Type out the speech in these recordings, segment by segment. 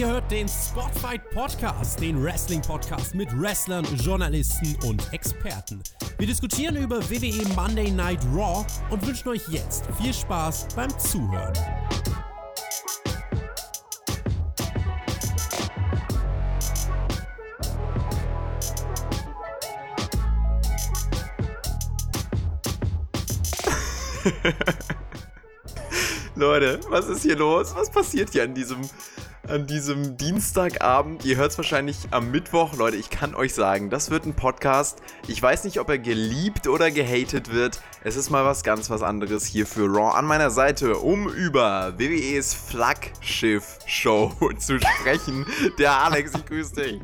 Ihr hört den Spotfight Podcast, den Wrestling-Podcast mit Wrestlern, Journalisten und Experten. Wir diskutieren über WWE Monday Night Raw und wünschen euch jetzt viel Spaß beim Zuhören. Leute, was ist hier los? Was passiert hier an diesem, an diesem Dienstagabend? Ihr hört es wahrscheinlich am Mittwoch. Leute, ich kann euch sagen, das wird ein Podcast. Ich weiß nicht, ob er geliebt oder gehatet wird. Es ist mal was ganz was anderes hier für Raw an meiner Seite, um über WWEs Flaggschiff-Show zu sprechen. Der Alex, ich grüße dich.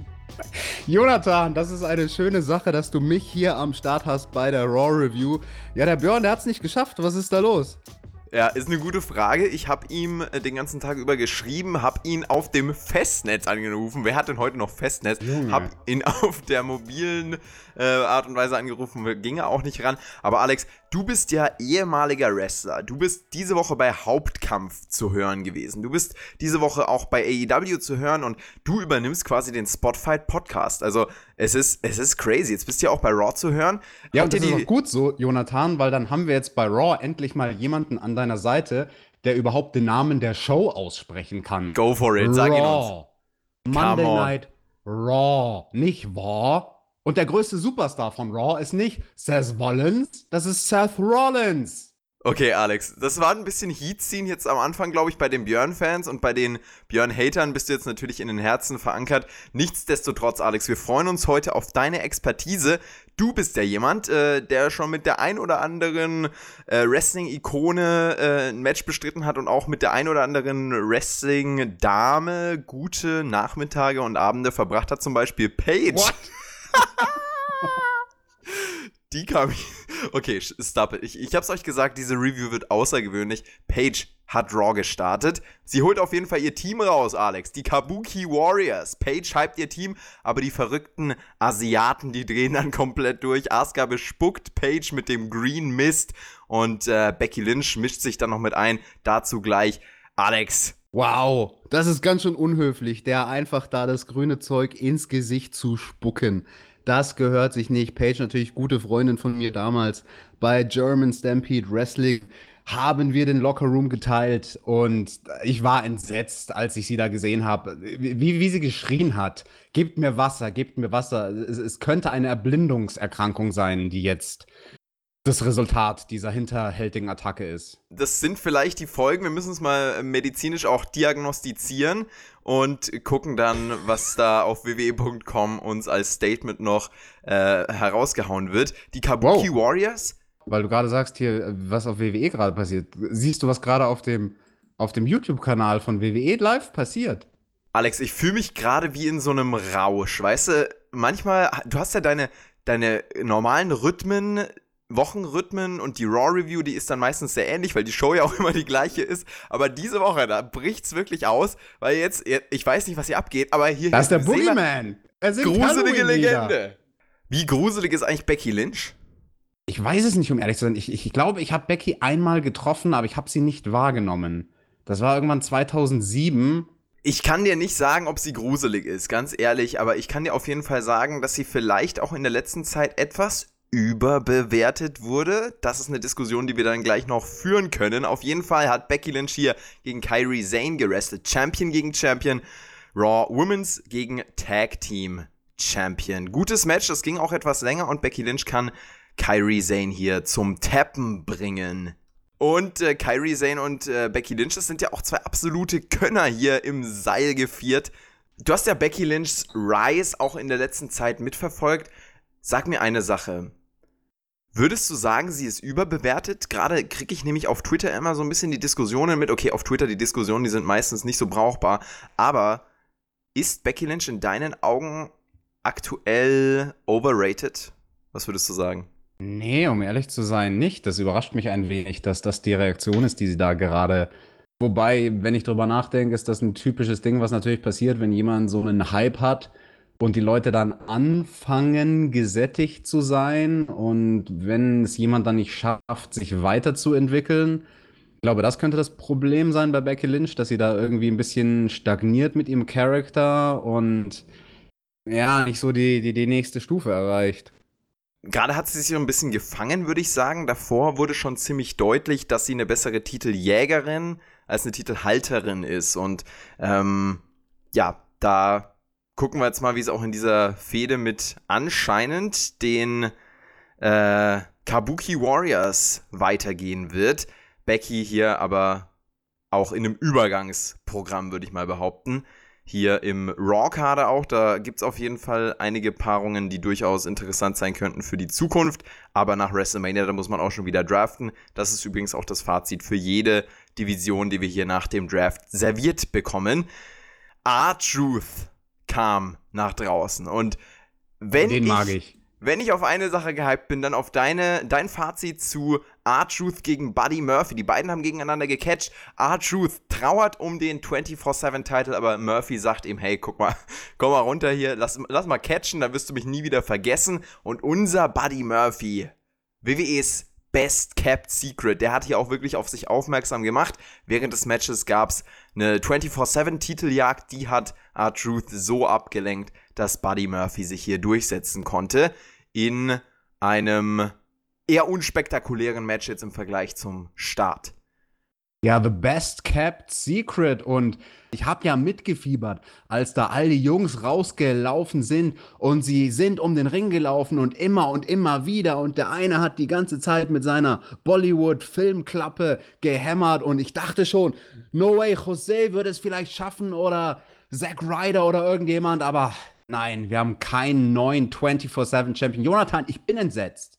Jonathan, das ist eine schöne Sache, dass du mich hier am Start hast bei der Raw Review. Ja, der Björn, der hat es nicht geschafft. Was ist da los? Ja, ist eine gute Frage. Ich habe ihm äh, den ganzen Tag über geschrieben, habe ihn auf dem Festnetz angerufen. Wer hat denn heute noch Festnetz? Junge. Hab ihn auf der mobilen äh, Art und Weise angerufen, ging er auch nicht ran. Aber Alex, du bist ja ehemaliger Wrestler. Du bist diese Woche bei Hauptkampf zu hören gewesen. Du bist diese Woche auch bei AEW zu hören und du übernimmst quasi den Spotfight Podcast. Also es ist, es ist crazy. Jetzt bist du ja auch bei Raw zu hören. Ja, Habt und das ist auch gut so, Jonathan, weil dann haben wir jetzt bei Raw endlich mal jemanden an deiner Seite, der überhaupt den Namen der Show aussprechen kann. Go for it, sag ihn uns. Raw. Monday. Night Raw, nicht Raw. Und der größte Superstar von Raw ist nicht Seth Rollins, das ist Seth Rollins. Okay, Alex, das war ein bisschen Heatziehen jetzt am Anfang, glaube ich, bei den Björn-Fans und bei den Björn-Hatern bist du jetzt natürlich in den Herzen verankert. Nichtsdestotrotz, Alex, wir freuen uns heute auf deine Expertise. Du bist ja jemand, äh, der schon mit der ein oder anderen äh, Wrestling-Ikone äh, ein Match bestritten hat und auch mit der ein oder anderen Wrestling-Dame gute Nachmittage und Abende verbracht hat, zum Beispiel Paige. Die kam. Okay, stop it. Ich, ich hab's euch gesagt, diese Review wird außergewöhnlich. Paige hat Raw gestartet. Sie holt auf jeden Fall ihr Team raus, Alex. Die Kabuki Warriors. Paige hypt ihr Team, aber die verrückten Asiaten, die drehen dann komplett durch. Asuka bespuckt Paige mit dem Green Mist und äh, Becky Lynch mischt sich dann noch mit ein. Dazu gleich. Alex, Wow, das ist ganz schön unhöflich, der einfach da das grüne Zeug ins Gesicht zu spucken. Das gehört sich nicht. Paige, natürlich gute Freundin von mir damals bei German Stampede Wrestling, haben wir den Lockerroom geteilt und ich war entsetzt, als ich sie da gesehen habe. Wie, wie sie geschrien hat. Gebt mir Wasser, gebt mir Wasser. Es, es könnte eine Erblindungserkrankung sein, die jetzt das Resultat dieser hinterhältigen Attacke ist. das sind vielleicht die Folgen. Wir müssen es mal medizinisch auch diagnostizieren und gucken dann, was da auf wwe.com uns als Statement noch äh, herausgehauen wird. Die Kabuki Warriors. Weil du gerade sagst hier, was auf WWE gerade passiert. Siehst du, was gerade auf dem, auf dem YouTube-Kanal von WWE live passiert? Alex, ich fühle mich gerade wie in so einem Rausch. Weißt du, manchmal, du hast ja deine, deine normalen Rhythmen, Wochenrhythmen und die Raw-Review, die ist dann meistens sehr ähnlich, weil die Show ja auch immer die gleiche ist. Aber diese Woche, da bricht's wirklich aus, weil jetzt, ich weiß nicht, was hier abgeht, aber hier Das ist der Boogeyman. Er Gruselige. Legende. Wie gruselig ist eigentlich Becky Lynch? Ich weiß es nicht, um ehrlich zu sein. Ich, ich, ich glaube, ich habe Becky einmal getroffen, aber ich habe sie nicht wahrgenommen. Das war irgendwann 2007. Ich kann dir nicht sagen, ob sie gruselig ist, ganz ehrlich, aber ich kann dir auf jeden Fall sagen, dass sie vielleicht auch in der letzten Zeit etwas überbewertet wurde. Das ist eine Diskussion, die wir dann gleich noch führen können. Auf jeden Fall hat Becky Lynch hier gegen Kyrie Zane gerestelt. Champion gegen Champion. Raw Women's gegen Tag Team Champion. Gutes Match, das ging auch etwas länger und Becky Lynch kann Kyrie Zane hier zum Tappen bringen. Und äh, Kyrie Zane und äh, Becky Lynch, das sind ja auch zwei absolute Könner hier im Seil geviert. Du hast ja Becky Lynchs Rise auch in der letzten Zeit mitverfolgt. Sag mir eine Sache. Würdest du sagen, sie ist überbewertet? Gerade kriege ich nämlich auf Twitter immer so ein bisschen die Diskussionen mit. Okay, auf Twitter die Diskussionen, die sind meistens nicht so brauchbar. Aber ist Becky Lynch in deinen Augen aktuell overrated? Was würdest du sagen? Nee, um ehrlich zu sein, nicht. Das überrascht mich ein wenig, dass das die Reaktion ist, die sie da gerade. Wobei, wenn ich drüber nachdenke, ist das ein typisches Ding, was natürlich passiert, wenn jemand so einen Hype hat und die Leute dann anfangen, gesättigt zu sein und wenn es jemand dann nicht schafft, sich weiterzuentwickeln, glaube, das könnte das Problem sein bei Becky Lynch, dass sie da irgendwie ein bisschen stagniert mit ihrem Charakter und ja, nicht so die, die, die nächste Stufe erreicht. Gerade hat sie sich ein bisschen gefangen, würde ich sagen. Davor wurde schon ziemlich deutlich, dass sie eine bessere Titeljägerin als eine Titelhalterin ist. Und ähm, ja, da gucken wir jetzt mal, wie es auch in dieser Fehde mit anscheinend den äh, Kabuki Warriors weitergehen wird. Becky hier aber auch in einem Übergangsprogramm, würde ich mal behaupten. Hier im Raw-Kader auch, da gibt es auf jeden Fall einige Paarungen, die durchaus interessant sein könnten für die Zukunft. Aber nach WrestleMania, da muss man auch schon wieder draften. Das ist übrigens auch das Fazit für jede Division, die wir hier nach dem Draft serviert bekommen. R-Truth kam nach draußen. Und wenn Den ich, mag ich. Wenn ich auf eine Sache gehypt bin, dann auf deine, dein Fazit zu R-Truth gegen Buddy Murphy. Die beiden haben gegeneinander gecatcht. R-Truth trauert um den 24-7-Title, aber Murphy sagt ihm, hey, guck mal, komm mal runter hier, lass, lass mal catchen, dann wirst du mich nie wieder vergessen. Und unser Buddy Murphy, WWEs Best Kept Secret. Der hat hier auch wirklich auf sich aufmerksam gemacht. Während des Matches gab es eine 24-7-Titeljagd, die hat R-Truth so abgelenkt, dass Buddy Murphy sich hier durchsetzen konnte. In einem eher unspektakulären Match jetzt im Vergleich zum Start. Ja, The Best Kept Secret. Und ich habe ja mitgefiebert, als da all die Jungs rausgelaufen sind und sie sind um den Ring gelaufen und immer und immer wieder. Und der eine hat die ganze Zeit mit seiner Bollywood-Filmklappe gehämmert. Und ich dachte schon, no way, Jose würde es vielleicht schaffen oder Zack Ryder oder irgendjemand. Aber nein, wir haben keinen neuen 24-7-Champion. Jonathan, ich bin entsetzt.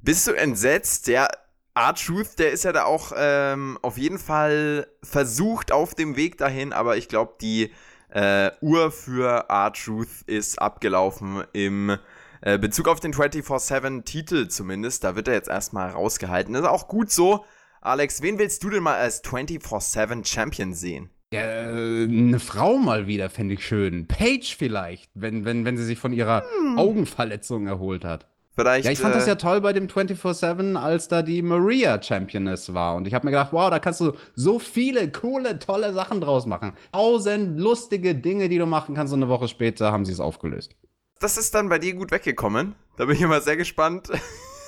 Bist du entsetzt? Ja, R-Truth, der ist ja da auch ähm, auf jeden Fall versucht auf dem Weg dahin, aber ich glaube, die äh, Uhr für R-Truth ist abgelaufen im äh, Bezug auf den 24-7-Titel zumindest. Da wird er jetzt erstmal rausgehalten. Das ist auch gut so. Alex, wen willst du denn mal als 24-7-Champion sehen? Ja, äh, eine Frau mal wieder, fände ich schön. Paige vielleicht, wenn, wenn, wenn sie sich von ihrer hm. Augenverletzung erholt hat. Vielleicht, ja, ich fand äh, das ja toll bei dem 24-7, als da die Maria Championess war. Und ich habe mir gedacht, wow, da kannst du so viele coole, tolle Sachen draus machen. Tausend lustige Dinge, die du machen kannst. Und eine Woche später haben sie es aufgelöst. Das ist dann bei dir gut weggekommen. Da bin ich immer sehr gespannt,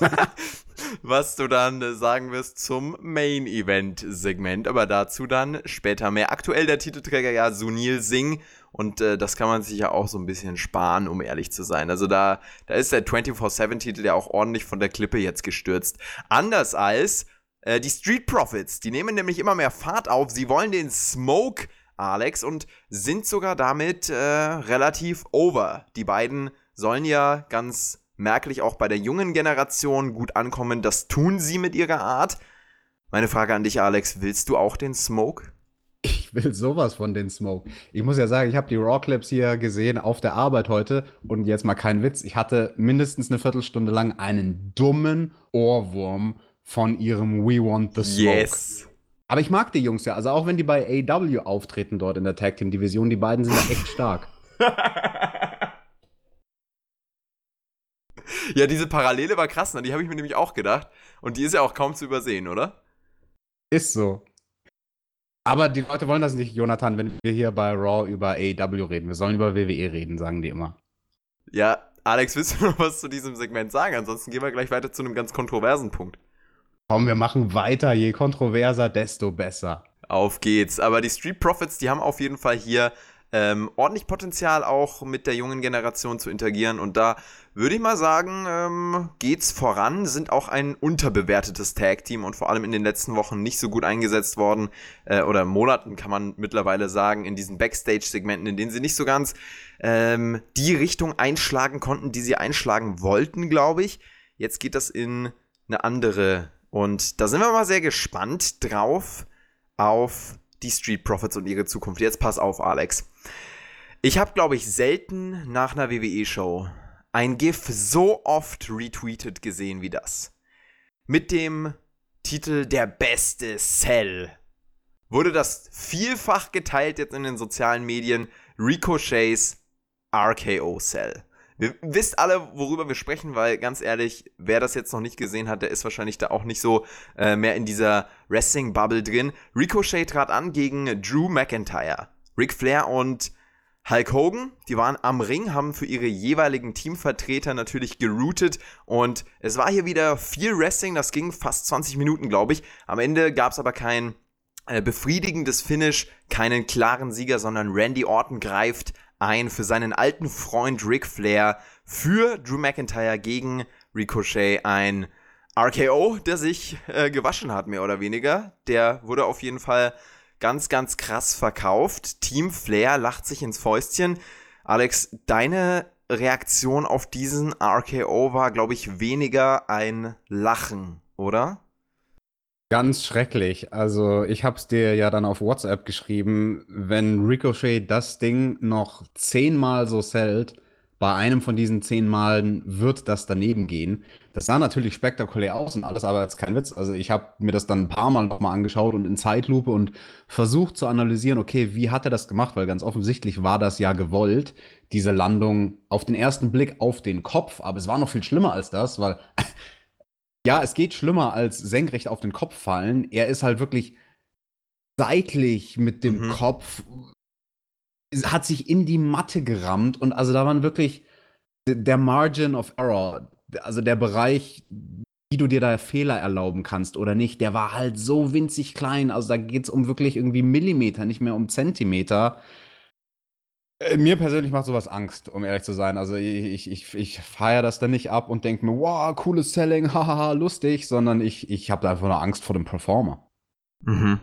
was du dann äh, sagen wirst zum Main Event Segment. Aber dazu dann später mehr. Aktuell der Titelträger ja Sunil Singh und äh, das kann man sich ja auch so ein bisschen sparen, um ehrlich zu sein. Also da, da ist der 24-7-Titel ja auch ordentlich von der Klippe jetzt gestürzt. Anders als äh, die Street Profits. Die nehmen nämlich immer mehr Fahrt auf. Sie wollen den Smoke, Alex, und sind sogar damit äh, relativ over. Die beiden sollen ja ganz merklich auch bei der jungen Generation gut ankommen. Das tun sie mit ihrer Art. Meine Frage an dich, Alex, willst du auch den Smoke? Ich will sowas von den Smoke. Ich muss ja sagen, ich habe die Raw Clips hier gesehen auf der Arbeit heute und jetzt mal kein Witz. Ich hatte mindestens eine Viertelstunde lang einen dummen Ohrwurm von ihrem We Want the Smoke. Yes. Aber ich mag die Jungs ja. Also auch wenn die bei AW auftreten dort in der Tag Team Division, die beiden sind ja echt stark. ja, diese Parallele war krass, ne? die habe ich mir nämlich auch gedacht. Und die ist ja auch kaum zu übersehen, oder? Ist so. Aber die Leute wollen das nicht, Jonathan, wenn wir hier bei Raw über AEW reden. Wir sollen über WWE reden, sagen die immer. Ja, Alex, willst du noch was zu diesem Segment sagen? Ansonsten gehen wir gleich weiter zu einem ganz kontroversen Punkt. Komm, wir machen weiter. Je kontroverser, desto besser. Auf geht's. Aber die Street Profits, die haben auf jeden Fall hier ähm, ordentlich Potenzial auch mit der jungen Generation zu interagieren. Und da würde ich mal sagen, ähm, geht's voran, sind auch ein unterbewertetes Tag-Team und vor allem in den letzten Wochen nicht so gut eingesetzt worden, äh, oder Monaten kann man mittlerweile sagen, in diesen Backstage-Segmenten, in denen sie nicht so ganz ähm, die Richtung einschlagen konnten, die sie einschlagen wollten, glaube ich. Jetzt geht das in eine andere. Und da sind wir mal sehr gespannt drauf auf die Street Profits und ihre Zukunft. Jetzt pass auf, Alex. Ich habe, glaube ich, selten nach einer WWE-Show ein GIF so oft retweetet gesehen wie das. Mit dem Titel Der beste Cell wurde das vielfach geteilt jetzt in den sozialen Medien Ricochets RKO Cell. Wir wisst alle, worüber wir sprechen, weil ganz ehrlich, wer das jetzt noch nicht gesehen hat, der ist wahrscheinlich da auch nicht so äh, mehr in dieser Wrestling-Bubble drin. Ricochet trat an gegen Drew McIntyre. Ric Flair und Hulk Hogan, die waren am Ring, haben für ihre jeweiligen Teamvertreter natürlich geroutet und es war hier wieder viel Wrestling, das ging fast 20 Minuten, glaube ich. Am Ende gab es aber kein äh, befriedigendes Finish, keinen klaren Sieger, sondern Randy Orton greift ein für seinen alten Freund Ric Flair, für Drew McIntyre gegen Ricochet ein RKO, der sich äh, gewaschen hat, mehr oder weniger. Der wurde auf jeden Fall ganz, ganz krass verkauft. Team Flair lacht sich ins Fäustchen. Alex, deine Reaktion auf diesen RKO war, glaube ich, weniger ein Lachen, oder? Ganz schrecklich. Also ich habe es dir ja dann auf WhatsApp geschrieben, wenn Ricochet das Ding noch zehnmal so sellt, bei einem von diesen zehn Malen wird das daneben gehen. Das sah natürlich spektakulär aus und alles, aber jetzt kein Witz. Also ich habe mir das dann ein paar Mal nochmal angeschaut und in Zeitlupe und versucht zu analysieren, okay, wie hat er das gemacht? Weil ganz offensichtlich war das ja gewollt, diese Landung auf den ersten Blick auf den Kopf. Aber es war noch viel schlimmer als das, weil ja, es geht schlimmer als senkrecht auf den Kopf fallen. Er ist halt wirklich seitlich mit dem mhm. Kopf hat sich in die Matte gerammt und also da waren wirklich der Margin of Error, also der Bereich, wie du dir da Fehler erlauben kannst oder nicht, der war halt so winzig klein. Also da geht es um wirklich irgendwie Millimeter, nicht mehr um Zentimeter. Äh, mir persönlich macht sowas Angst, um ehrlich zu sein. Also ich, ich, ich feiere das dann nicht ab und denke mir, wow, cooles Selling, hahaha, lustig, sondern ich, ich habe da einfach nur Angst vor dem Performer. Mhm.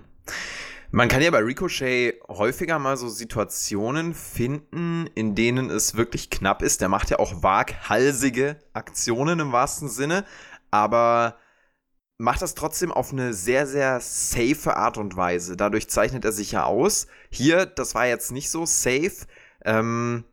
Man kann ja bei Ricochet häufiger mal so Situationen finden, in denen es wirklich knapp ist. Der macht ja auch waghalsige Aktionen im wahrsten Sinne, aber macht das trotzdem auf eine sehr, sehr safe Art und Weise. Dadurch zeichnet er sich ja aus. Hier, das war jetzt nicht so safe. Ähm,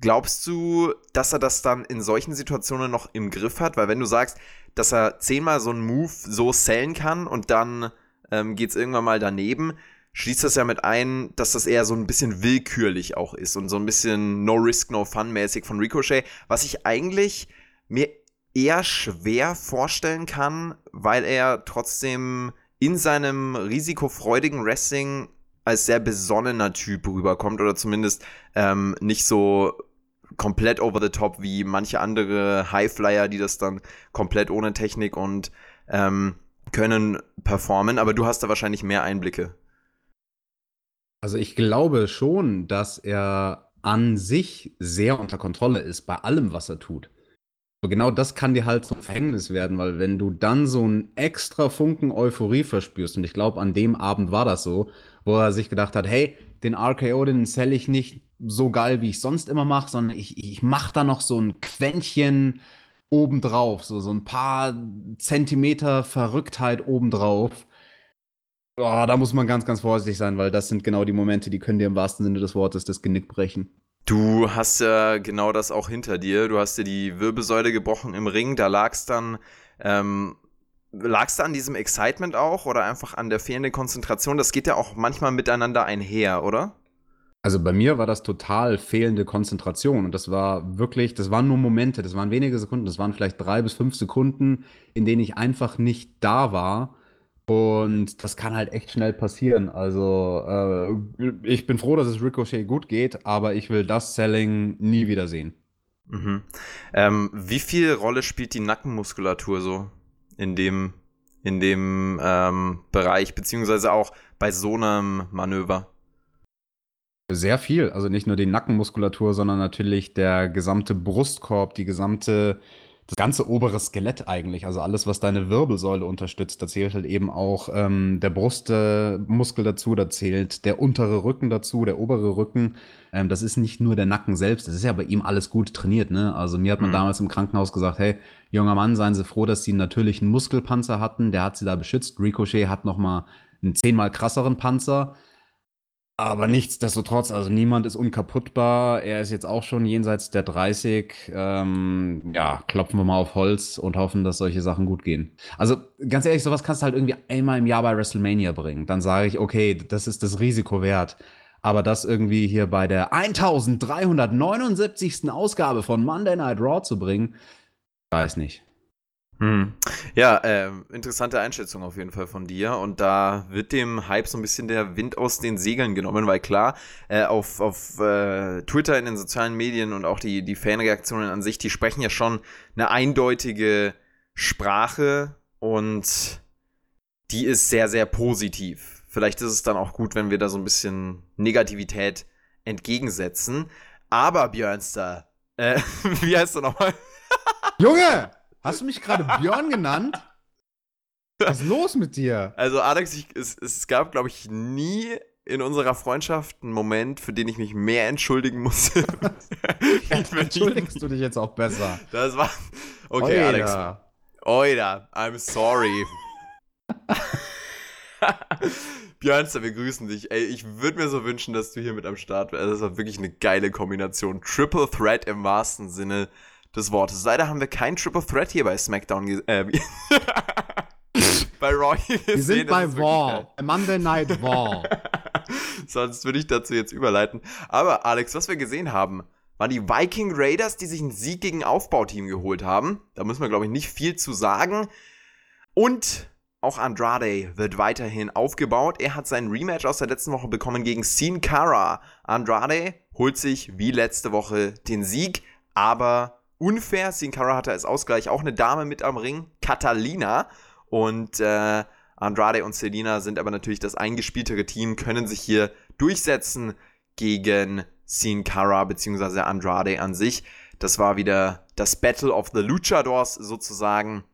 glaubst du, dass er das dann in solchen Situationen noch im Griff hat? Weil wenn du sagst, dass er zehnmal so einen Move so sellen kann und dann ähm, geht es irgendwann mal daneben, schließt das ja mit ein, dass das eher so ein bisschen willkürlich auch ist und so ein bisschen No Risk, No Fun mäßig von Ricochet, was ich eigentlich mir eher schwer vorstellen kann, weil er trotzdem in seinem risikofreudigen Wrestling als sehr besonnener Typ rüberkommt oder zumindest ähm, nicht so komplett over the top wie manche andere Highflyer, die das dann komplett ohne Technik und ähm, können performen, aber du hast da wahrscheinlich mehr Einblicke. Also ich glaube schon, dass er an sich sehr unter Kontrolle ist bei allem, was er tut. Genau das kann dir halt zum Verhängnis werden, weil wenn du dann so einen extra Funken Euphorie verspürst, und ich glaube, an dem Abend war das so, wo er sich gedacht hat, hey, den RKO, den sell ich nicht so geil, wie ich sonst immer mache, sondern ich, ich mache da noch so ein Quäntchen obendrauf, so, so ein paar Zentimeter Verrücktheit obendrauf. Oh, da muss man ganz, ganz vorsichtig sein, weil das sind genau die Momente, die können dir im wahrsten Sinne des Wortes das Genick brechen. Du hast ja genau das auch hinter dir. Du hast dir die Wirbelsäule gebrochen im Ring. Da lag's dann, ähm, lag's da an diesem Excitement auch oder einfach an der fehlenden Konzentration? Das geht ja auch manchmal miteinander einher, oder? Also bei mir war das total fehlende Konzentration und das war wirklich, das waren nur Momente, das waren wenige Sekunden, das waren vielleicht drei bis fünf Sekunden, in denen ich einfach nicht da war. Und das kann halt echt schnell passieren. Also äh, ich bin froh, dass es Ricochet gut geht, aber ich will das Selling nie wieder sehen. Mhm. Ähm, wie viel Rolle spielt die Nackenmuskulatur so in dem, in dem ähm, Bereich, beziehungsweise auch bei so einem Manöver? Sehr viel. Also nicht nur die Nackenmuskulatur, sondern natürlich der gesamte Brustkorb, die gesamte, das ganze obere Skelett eigentlich. Also alles, was deine Wirbelsäule unterstützt. Da zählt halt eben auch ähm, der Brustmuskel äh, dazu, da zählt der untere Rücken dazu, der obere Rücken. Ähm, das ist nicht nur der Nacken selbst. Das ist ja bei ihm alles gut trainiert. Ne? Also mir hat man mhm. damals im Krankenhaus gesagt, hey, junger Mann, seien Sie froh, dass Sie einen natürlichen Muskelpanzer hatten. Der hat Sie da beschützt. Ricochet hat noch mal einen zehnmal krasseren Panzer. Aber nichtsdestotrotz, also niemand ist unkaputtbar. Er ist jetzt auch schon jenseits der 30. Ähm, ja, klopfen wir mal auf Holz und hoffen, dass solche Sachen gut gehen. Also ganz ehrlich, sowas kannst du halt irgendwie einmal im Jahr bei WrestleMania bringen. Dann sage ich, okay, das ist das Risiko wert. Aber das irgendwie hier bei der 1379. Ausgabe von Monday Night Raw zu bringen, weiß nicht. Hm. Ja, äh, interessante Einschätzung auf jeden Fall von dir. Und da wird dem Hype so ein bisschen der Wind aus den Segeln genommen, weil klar, äh, auf, auf äh, Twitter, in den sozialen Medien und auch die, die Fanreaktionen an sich, die sprechen ja schon eine eindeutige Sprache und die ist sehr, sehr positiv. Vielleicht ist es dann auch gut, wenn wir da so ein bisschen Negativität entgegensetzen. Aber Björnster, äh, wie heißt er nochmal? Junge! Hast du mich gerade Björn genannt? Was ist los mit dir? Also, Alex, ich, es, es gab, glaube ich, nie in unserer Freundschaft einen Moment, für den ich mich mehr entschuldigen musste. Entschuldigst du dich jetzt auch besser? Das war. Okay, Oida. Alex. Oida, I'm sorry. Björnster, wir grüßen dich. Ey, ich würde mir so wünschen, dass du hier mit am Start wärst. Das war wirklich eine geile Kombination. Triple Threat im wahrsten Sinne des Wortes. Leider haben wir kein Triple Threat hier bei SmackDown äh, bei Raw gesehen. Wir sind bei War. Monday Night War. Sonst würde ich dazu jetzt überleiten. Aber Alex, was wir gesehen haben, waren die Viking Raiders, die sich einen Sieg gegen Aufbauteam geholt haben. Da müssen wir, glaube ich, nicht viel zu sagen. Und auch Andrade wird weiterhin aufgebaut. Er hat sein Rematch aus der letzten Woche bekommen gegen Sin Cara. Andrade holt sich wie letzte Woche den Sieg, aber unfair. Sin Cara hatte als Ausgleich auch eine Dame mit am Ring, Catalina. Und äh, Andrade und Selina sind aber natürlich das eingespieltere Team, können sich hier durchsetzen gegen Sin Cara bzw. Andrade an sich. Das war wieder das Battle of the Luchadors sozusagen,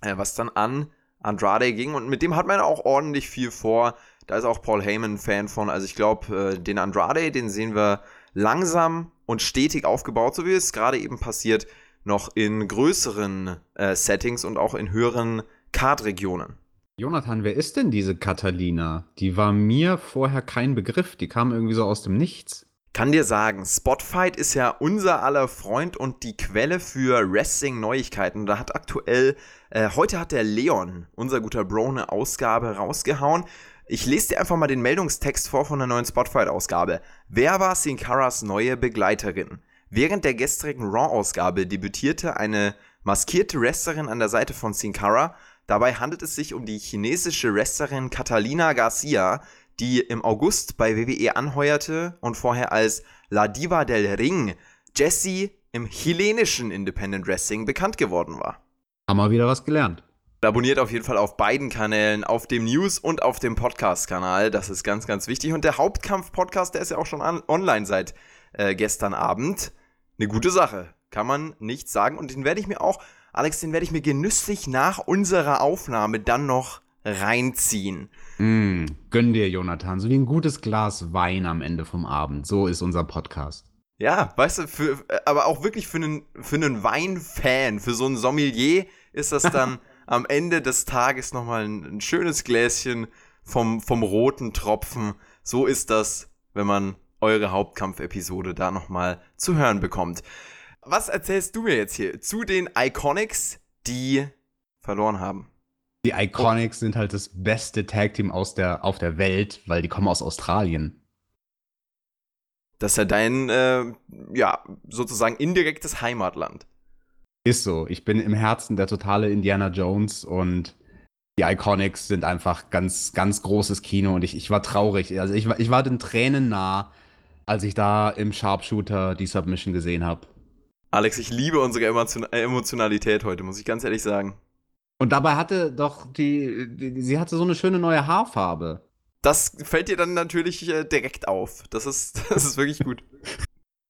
äh, was dann an Andrade ging. Und mit dem hat man auch ordentlich viel vor. Da ist auch Paul Heyman Fan von. Also ich glaube, äh, den Andrade, den sehen wir langsam und stetig aufgebaut, so wie es gerade eben passiert, noch in größeren äh, Settings und auch in höheren Card-Regionen. Jonathan, wer ist denn diese Catalina? Die war mir vorher kein Begriff, die kam irgendwie so aus dem Nichts. Kann dir sagen, Spotfight ist ja unser aller Freund und die Quelle für Wrestling-Neuigkeiten. Da hat aktuell, äh, heute hat der Leon, unser guter Bro, eine Ausgabe rausgehauen. Ich lese dir einfach mal den Meldungstext vor von der neuen Spotfight-Ausgabe. Wer war Sin Caras neue Begleiterin? Während der gestrigen Raw-Ausgabe debütierte eine maskierte Wrestlerin an der Seite von Sin Cara. Dabei handelt es sich um die chinesische Wrestlerin Catalina Garcia, die im August bei WWE anheuerte und vorher als La Diva del Ring Jessie im chilenischen Independent Wrestling bekannt geworden war. Haben wir wieder was gelernt. Abonniert auf jeden Fall auf beiden Kanälen, auf dem News- und auf dem Podcast-Kanal. Das ist ganz, ganz wichtig. Und der Hauptkampf-Podcast, der ist ja auch schon an, online seit äh, gestern Abend. Eine gute Sache. Kann man nicht sagen. Und den werde ich mir auch, Alex, den werde ich mir genüsslich nach unserer Aufnahme dann noch reinziehen. Mm, gönn dir, Jonathan. So wie ein gutes Glas Wein am Ende vom Abend. So ist unser Podcast. Ja, weißt du, für, aber auch wirklich für einen, für einen Weinfan, für so einen Sommelier ist das dann. am Ende des Tages nochmal ein, ein schönes Gläschen vom, vom roten Tropfen. So ist das, wenn man eure Hauptkampfepisode da nochmal zu hören bekommt. Was erzählst du mir jetzt hier zu den Iconics, die verloren haben? Die Iconics sind halt das beste Tag-Team der, auf der Welt, weil die kommen aus Australien. Das ist ja dein, äh, ja, sozusagen indirektes Heimatland. Ist so. Ich bin im Herzen der totale Indiana Jones und die Iconics sind einfach ganz, ganz großes Kino und ich, ich war traurig. Also ich, ich war den Tränen nah, als ich da im Sharpshooter die Submission gesehen habe. Alex, ich liebe unsere Emotionalität heute, muss ich ganz ehrlich sagen. Und dabei hatte doch die, die sie hatte so eine schöne neue Haarfarbe. Das fällt dir dann natürlich äh, direkt auf. Das ist, das ist wirklich gut.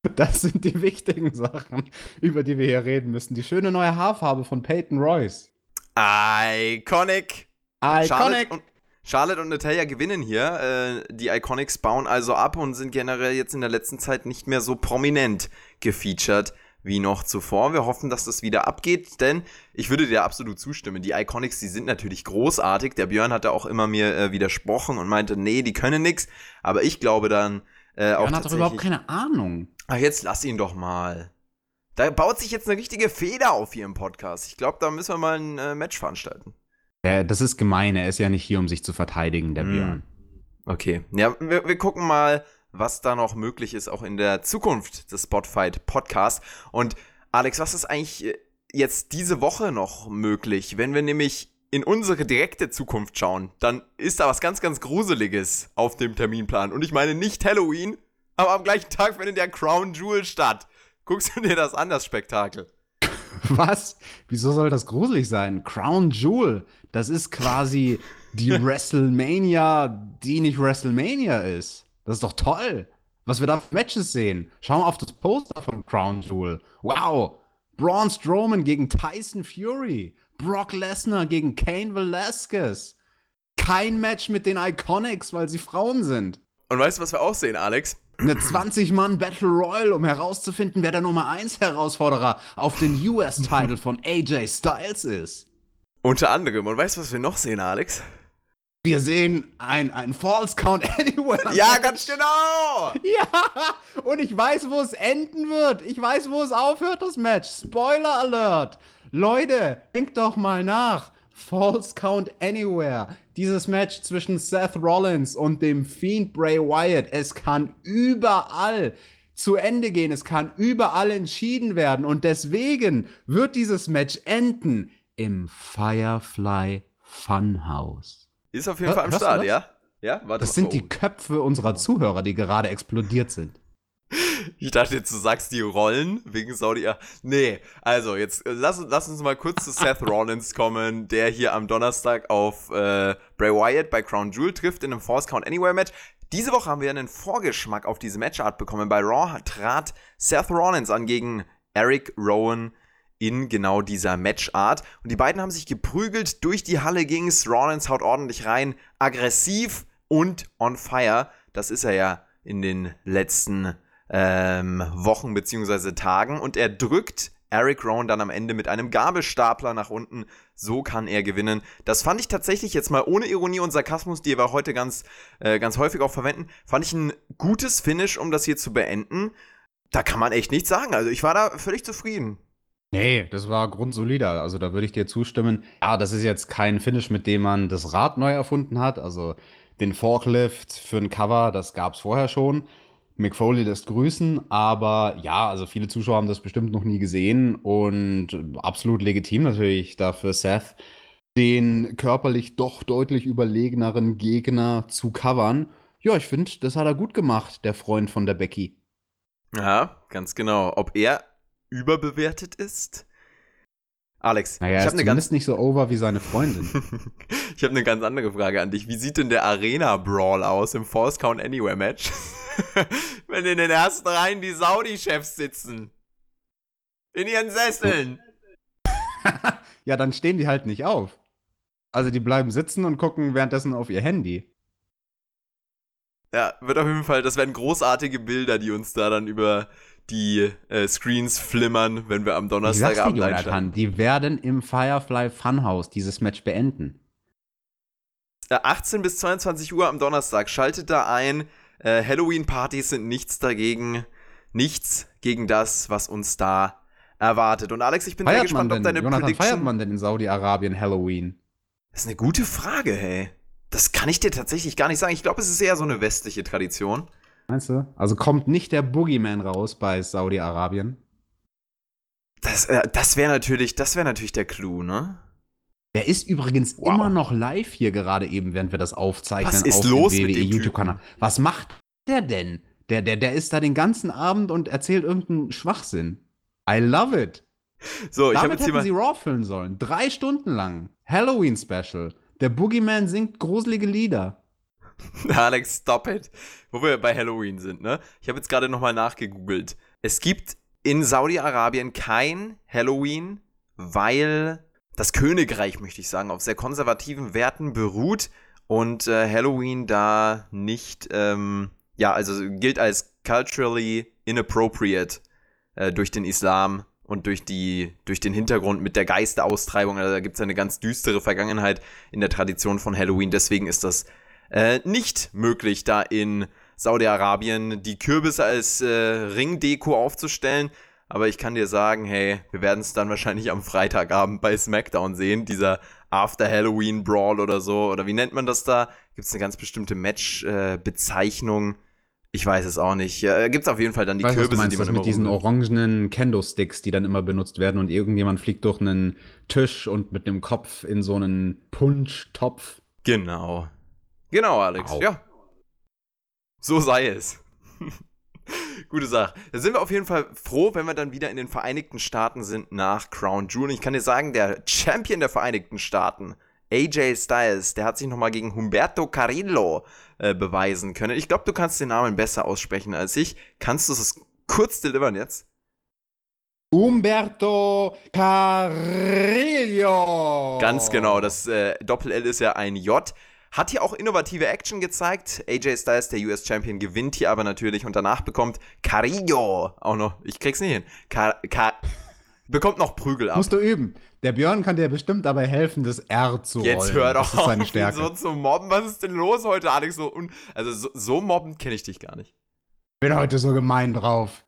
Das sind die wichtigen Sachen, über die wir hier reden müssen. Die schöne neue Haarfarbe von Peyton Royce. Iconic. Iconic. Charlotte und, Charlotte und Natalia gewinnen hier. Äh, die Iconics bauen also ab und sind generell jetzt in der letzten Zeit nicht mehr so prominent gefeatured wie noch zuvor. Wir hoffen, dass das wieder abgeht, denn ich würde dir absolut zustimmen. Die Iconics, die sind natürlich großartig. Der Björn hatte auch immer mir äh, widersprochen und meinte, nee, die können nix. Aber ich glaube dann äh, auch Björn hat doch überhaupt keine Ahnung. Ach, jetzt lass ihn doch mal. Da baut sich jetzt eine richtige Feder auf hier im Podcast. Ich glaube, da müssen wir mal ein äh, Match veranstalten. Ja, das ist gemein. Er ist ja nicht hier, um sich zu verteidigen, der mm. Björn. Okay. Ja, wir, wir gucken mal, was da noch möglich ist, auch in der Zukunft des Spotfight Podcasts. Und Alex, was ist eigentlich äh, jetzt diese Woche noch möglich? Wenn wir nämlich in unsere direkte Zukunft schauen, dann ist da was ganz, ganz Gruseliges auf dem Terminplan. Und ich meine nicht Halloween, aber am gleichen Tag findet ja Crown Jewel statt. Guckst du dir das an, das Spektakel? Was? Wieso soll das gruselig sein? Crown Jewel, das ist quasi die WrestleMania, die nicht WrestleMania ist. Das ist doch toll. Was wir da für Matches sehen. Schau mal auf das Poster von Crown Jewel. Wow. Braun Strowman gegen Tyson Fury. Brock Lesnar gegen Kane Velasquez. Kein Match mit den Iconics, weil sie Frauen sind. Und weißt du, was wir auch sehen, Alex? Eine 20-Mann Battle Royal, um herauszufinden, wer der Nummer 1 Herausforderer auf den US-Title von AJ Styles ist. Unter anderem. Und weißt du, was wir noch sehen, Alex? Wir sehen ein, ein False Count Anywhere. Ja, ganz genau. Ja, und ich weiß, wo es enden wird. Ich weiß, wo es aufhört, das Match. Spoiler Alert. Leute, denkt doch mal nach. False Count Anywhere. Dieses Match zwischen Seth Rollins und dem Fiend Bray Wyatt. Es kann überall zu Ende gehen. Es kann überall entschieden werden. Und deswegen wird dieses Match enden im Firefly Funhouse. Ist auf jeden Hör, Fall am Start, ja? Ja, warte Das sind die Köpfe unserer Zuhörer, die gerade explodiert sind. Ich dachte jetzt, du sagst die Rollen wegen Saudi. Nee, also jetzt äh, lass, lass uns mal kurz zu Seth Rollins kommen, der hier am Donnerstag auf äh, Bray Wyatt bei Crown Jewel trifft in einem Force Count Anywhere Match. Diese Woche haben wir einen Vorgeschmack auf diese Matchart bekommen. Bei Raw trat Seth Rollins an gegen Eric Rowan in genau dieser Matchart. Und die beiden haben sich geprügelt, durch die Halle ging's. Rollins haut ordentlich rein, aggressiv und on fire. Das ist er ja in den letzten ähm, Wochen bzw. Tagen. Und er drückt Eric Rowan dann am Ende mit einem Gabelstapler nach unten. So kann er gewinnen. Das fand ich tatsächlich jetzt mal ohne Ironie und Sarkasmus, die wir heute ganz, äh, ganz häufig auch verwenden, fand ich ein gutes Finish, um das hier zu beenden. Da kann man echt nichts sagen. Also ich war da völlig zufrieden. Nee, das war grundsolider. Also da würde ich dir zustimmen. Ja, das ist jetzt kein Finish, mit dem man das Rad neu erfunden hat. Also den Forklift für ein Cover, das gab es vorher schon. Mick Foley lässt grüßen, aber ja, also viele Zuschauer haben das bestimmt noch nie gesehen und absolut legitim natürlich dafür Seth, den körperlich doch deutlich überlegeneren Gegner zu covern. Ja, ich finde, das hat er gut gemacht, der Freund von der Becky. Ja, ganz genau. Ob er überbewertet ist? Alex, naja, ich habe eine ganz nicht so over wie seine Freundin. ich habe eine ganz andere Frage an dich. Wie sieht denn der Arena Brawl aus im False Count Anywhere Match? Wenn in den ersten Reihen die Saudi Chefs sitzen. In ihren Sesseln. ja, dann stehen die halt nicht auf. Also die bleiben sitzen und gucken währenddessen auf ihr Handy. Ja, wird auf jeden Fall, das werden großartige Bilder, die uns da dann über die äh, Screens flimmern, wenn wir am Donnerstagabend einschalten. Die werden im Firefly Funhouse dieses Match beenden. 18 bis 22 Uhr am Donnerstag. Schaltet da ein. Äh, Halloween-Partys sind nichts dagegen. Nichts gegen das, was uns da erwartet. Und Alex, ich bin feiert sehr gespannt, ob deine Jonathan, Prediction... feiert man denn in Saudi-Arabien Halloween? Das ist eine gute Frage, hey. Das kann ich dir tatsächlich gar nicht sagen. Ich glaube, es ist eher so eine westliche Tradition. Meinst du? Also kommt nicht der Boogeyman raus bei Saudi-Arabien? Das, äh, das wäre natürlich, das natürlich der Clou, ne? Der ist übrigens wow. immer noch live hier gerade eben, während wir das aufzeichnen. Was ist auf los dem WWE YouTube-Kanal? Was macht der denn? Der, der, der ist da den ganzen Abend und erzählt irgendeinen Schwachsinn. I love it. So, ich habe jetzt hätten sie Raw füllen sollen. Drei Stunden lang. Halloween-Special. Der Boogeyman singt gruselige Lieder. Alex, stop it. Wo wir bei Halloween sind, ne? Ich habe jetzt gerade nochmal nachgegoogelt. Es gibt in Saudi-Arabien kein Halloween, weil das Königreich, möchte ich sagen, auf sehr konservativen Werten beruht und äh, Halloween da nicht, ähm, ja, also gilt als culturally inappropriate äh, durch den Islam und durch, die, durch den Hintergrund mit der Geisteraustreibung. Also da gibt es eine ganz düstere Vergangenheit in der Tradition von Halloween. Deswegen ist das äh, nicht möglich, da in Saudi-Arabien die Kürbisse als äh, Ringdeko aufzustellen. Aber ich kann dir sagen, hey, wir werden es dann wahrscheinlich am Freitagabend bei SmackDown sehen, dieser After Halloween Brawl oder so. Oder wie nennt man das da? Gibt es eine ganz bestimmte Match-Bezeichnung? Ich weiß es auch nicht. Ja, Gibt es auf jeden Fall dann die weißt, Kürbisse, meinst, die man das immer mit diesen orangenen Kendo-Sticks, die dann immer benutzt werden und irgendjemand fliegt durch einen Tisch und mit dem Kopf in so einen Punschtopf. Genau. Genau, Alex. Au. Ja. So sei es. Gute Sache. Da sind wir auf jeden Fall froh, wenn wir dann wieder in den Vereinigten Staaten sind nach Crown Jewel. Und ich kann dir sagen, der Champion der Vereinigten Staaten, AJ Styles, der hat sich nochmal gegen Humberto Carrillo äh, beweisen können. Ich glaube, du kannst den Namen besser aussprechen als ich. Kannst du es kurz delivern jetzt? Umberto Carrillo. Ganz genau, das äh, Doppel-L ist ja ein J. Hat hier auch innovative Action gezeigt. AJ Styles, der US Champion, gewinnt hier aber natürlich und danach bekommt Carrillo auch noch, ich krieg's nicht hin, Car Car bekommt noch Prügel ab. Musst du üben. Der Björn kann dir bestimmt dabei helfen, das R zu rollen. Jetzt hör doch das ist seine auf, so zu mobben. Was ist denn los heute, Alex? So also so, so mobbend kenne ich dich gar nicht. bin heute so gemein drauf.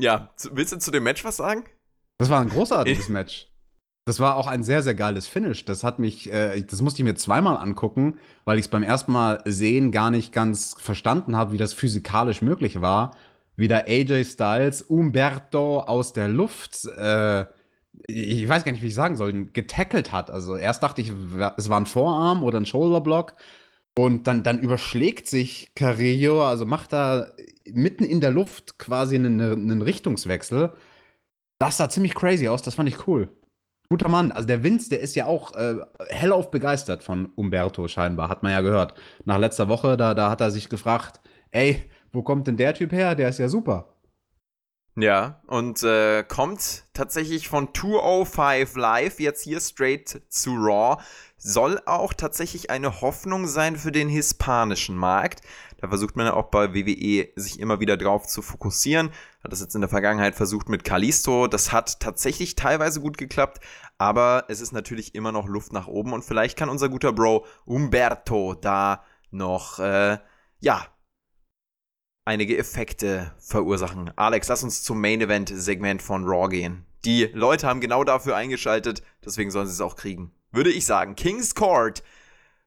Ja, willst du zu dem Match was sagen? Das war ein großartiges Match. Das war auch ein sehr, sehr geiles Finish. Das hat mich, äh, das musste ich mir zweimal angucken, weil ich es beim ersten Mal sehen gar nicht ganz verstanden habe, wie das physikalisch möglich war. Wie der AJ Styles Umberto aus der Luft, äh, ich weiß gar nicht, wie ich sagen soll, getackelt hat. Also erst dachte ich, es war ein Vorarm oder ein Shoulderblock. Und dann, dann überschlägt sich Carrillo, also macht da mitten in der Luft quasi einen, einen Richtungswechsel. Das sah ziemlich crazy aus, das fand ich cool. Guter Mann. Also der Vince, der ist ja auch äh, hellauf begeistert von Umberto scheinbar, hat man ja gehört. Nach letzter Woche, da, da hat er sich gefragt, ey, wo kommt denn der Typ her? Der ist ja super. Ja, und äh, kommt tatsächlich von 205 Live jetzt hier straight zu Raw. Soll auch tatsächlich eine Hoffnung sein für den hispanischen Markt. Da versucht man ja auch bei WWE sich immer wieder drauf zu fokussieren. Hat das jetzt in der Vergangenheit versucht mit Kalisto. Das hat tatsächlich teilweise gut geklappt, aber es ist natürlich immer noch Luft nach oben und vielleicht kann unser guter Bro Umberto da noch, äh, ja, einige Effekte verursachen. Alex, lass uns zum Main Event Segment von Raw gehen. Die Leute haben genau dafür eingeschaltet, deswegen sollen sie es auch kriegen. Würde ich sagen, King's Court.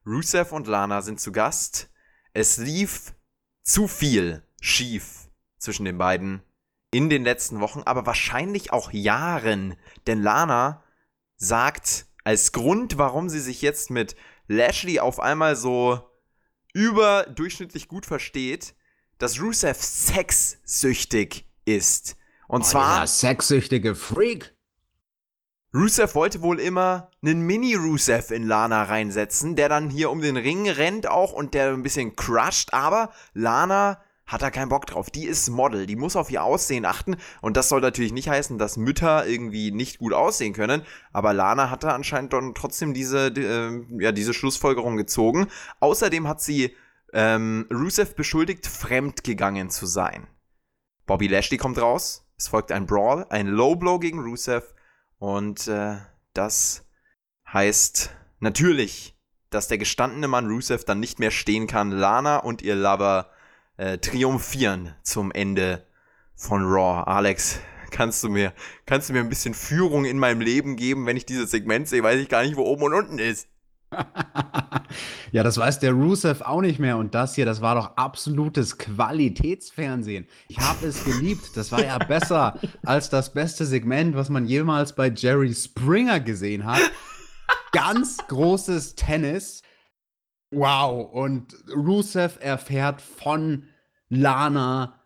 Rusev und Lana sind zu Gast. Es lief zu viel schief zwischen den beiden in den letzten Wochen, aber wahrscheinlich auch Jahren. Denn Lana sagt als Grund, warum sie sich jetzt mit Lashley auf einmal so überdurchschnittlich gut versteht, dass Rusev sexsüchtig ist. Und zwar, sexsüchtige Freak. Rusev wollte wohl immer einen Mini-Rusev in Lana reinsetzen, der dann hier um den Ring rennt auch und der ein bisschen crusht, aber Lana hat da keinen Bock drauf. Die ist Model, die muss auf ihr Aussehen achten und das soll natürlich nicht heißen, dass Mütter irgendwie nicht gut aussehen können, aber Lana hat da anscheinend dann trotzdem diese, die, äh, ja, diese Schlussfolgerung gezogen. Außerdem hat sie ähm, Rusev beschuldigt, fremdgegangen zu sein. Bobby Lashley kommt raus, es folgt ein Brawl, ein Low Blow gegen Rusev und äh, das heißt natürlich, dass der gestandene Mann Rusev dann nicht mehr stehen kann. Lana und ihr Lover äh, triumphieren zum Ende von Raw. Alex, kannst du mir, kannst du mir ein bisschen Führung in meinem Leben geben? Wenn ich dieses Segment sehe, weiß ich gar nicht, wo oben und unten ist. ja, das weiß der Rusev auch nicht mehr. Und das hier, das war doch absolutes Qualitätsfernsehen. Ich habe es geliebt. Das war ja besser als das beste Segment, was man jemals bei Jerry Springer gesehen hat. Ganz großes Tennis. Wow. Und Rusev erfährt von Lana.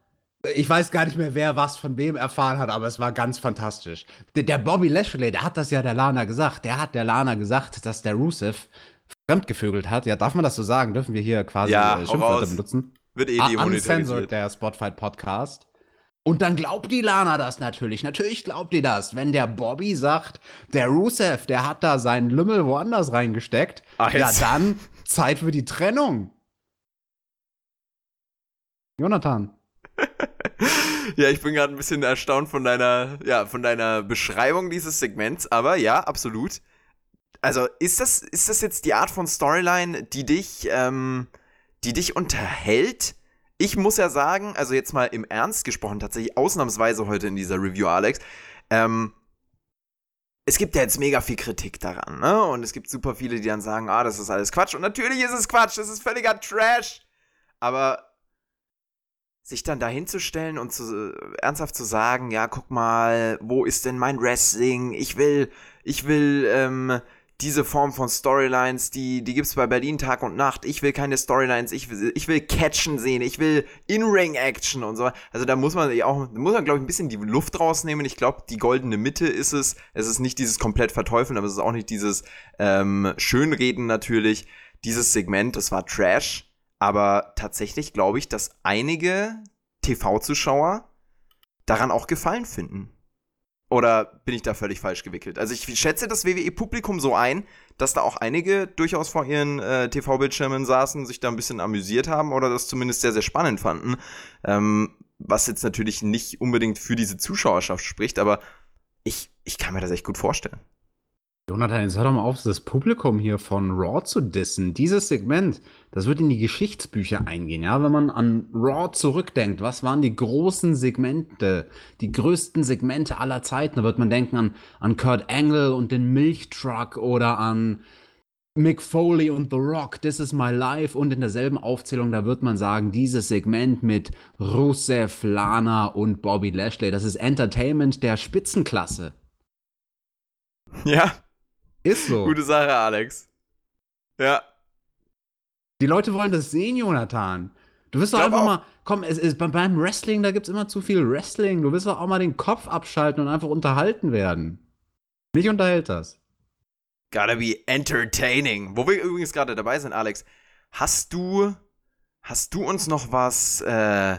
Ich weiß gar nicht mehr, wer was von wem erfahren hat, aber es war ganz fantastisch. Der, Bobby Lashley, der hat das ja der Lana gesagt. Der hat der Lana gesagt, dass der Rusev fremdgevögelt hat. Ja, darf man das so sagen? Dürfen wir hier quasi Ja, äh, Schimpfwörter benutzen? Wird eh Ah, demonetarisiert. Der Spotfight Podcast. Und dann glaubt die Lana das natürlich. Natürlich glaubt die das. Wenn der Bobby sagt, der Rusev, der hat da seinen Lümmel woanders reingesteckt, Ach, ja dann Zeit für die Trennung. Jonathan. Ja, ich bin gerade ein bisschen erstaunt von deiner, ja, von deiner Beschreibung dieses Segments, aber ja, absolut. Also, ist das, ist das jetzt die Art von Storyline, die dich, ähm, die dich unterhält? Ich muss ja sagen, also jetzt mal im Ernst gesprochen, tatsächlich ausnahmsweise heute in dieser Review, Alex, ähm, es gibt ja jetzt mega viel Kritik daran, ne? Und es gibt super viele, die dann sagen, ah, das ist alles Quatsch. Und natürlich ist es Quatsch, das ist völliger Trash. aber sich dann dahinzustellen und zu, ernsthaft zu sagen, ja, guck mal, wo ist denn mein Wrestling? Ich will, ich will, ähm, diese Form von Storylines, die, die gibt's bei Berlin Tag und Nacht. Ich will keine Storylines, ich will, ich will Catchen sehen, ich will In-Ring-Action und so. Also da muss man auch, muss man, glaube ich, ein bisschen die Luft rausnehmen. Ich glaube, die goldene Mitte ist es. Es ist nicht dieses komplett Verteufeln, aber es ist auch nicht dieses ähm, Schönreden natürlich. Dieses Segment, das war Trash. Aber tatsächlich glaube ich, dass einige TV-Zuschauer daran auch Gefallen finden. Oder bin ich da völlig falsch gewickelt? Also ich schätze das WWE-Publikum so ein, dass da auch einige durchaus vor ihren äh, TV-Bildschirmen saßen, sich da ein bisschen amüsiert haben oder das zumindest sehr, sehr spannend fanden. Ähm, was jetzt natürlich nicht unbedingt für diese Zuschauerschaft spricht, aber ich, ich kann mir das echt gut vorstellen. Jonathan, jetzt hör doch mal auf, das Publikum hier von Raw zu dissen. Dieses Segment, das wird in die Geschichtsbücher eingehen, ja. Wenn man an Raw zurückdenkt, was waren die großen Segmente, die größten Segmente aller Zeiten? Da wird man denken an, an Kurt Angle und den Milchtruck oder an Mick Foley und The Rock, This is My Life. Und in derselben Aufzählung, da wird man sagen, dieses Segment mit Rusev, Lana und Bobby Lashley, das ist Entertainment der Spitzenklasse. Ja, ist so. Gute Sache, Alex. Ja. Die Leute wollen das sehen, Jonathan. Du wirst doch einfach auch. mal, komm, es ist beim Wrestling, da gibt es immer zu viel Wrestling. Du wirst doch auch mal den Kopf abschalten und einfach unterhalten werden. Mich unterhält das. Gotta be entertaining. Wo wir übrigens gerade dabei sind, Alex, hast du, hast du uns noch was äh,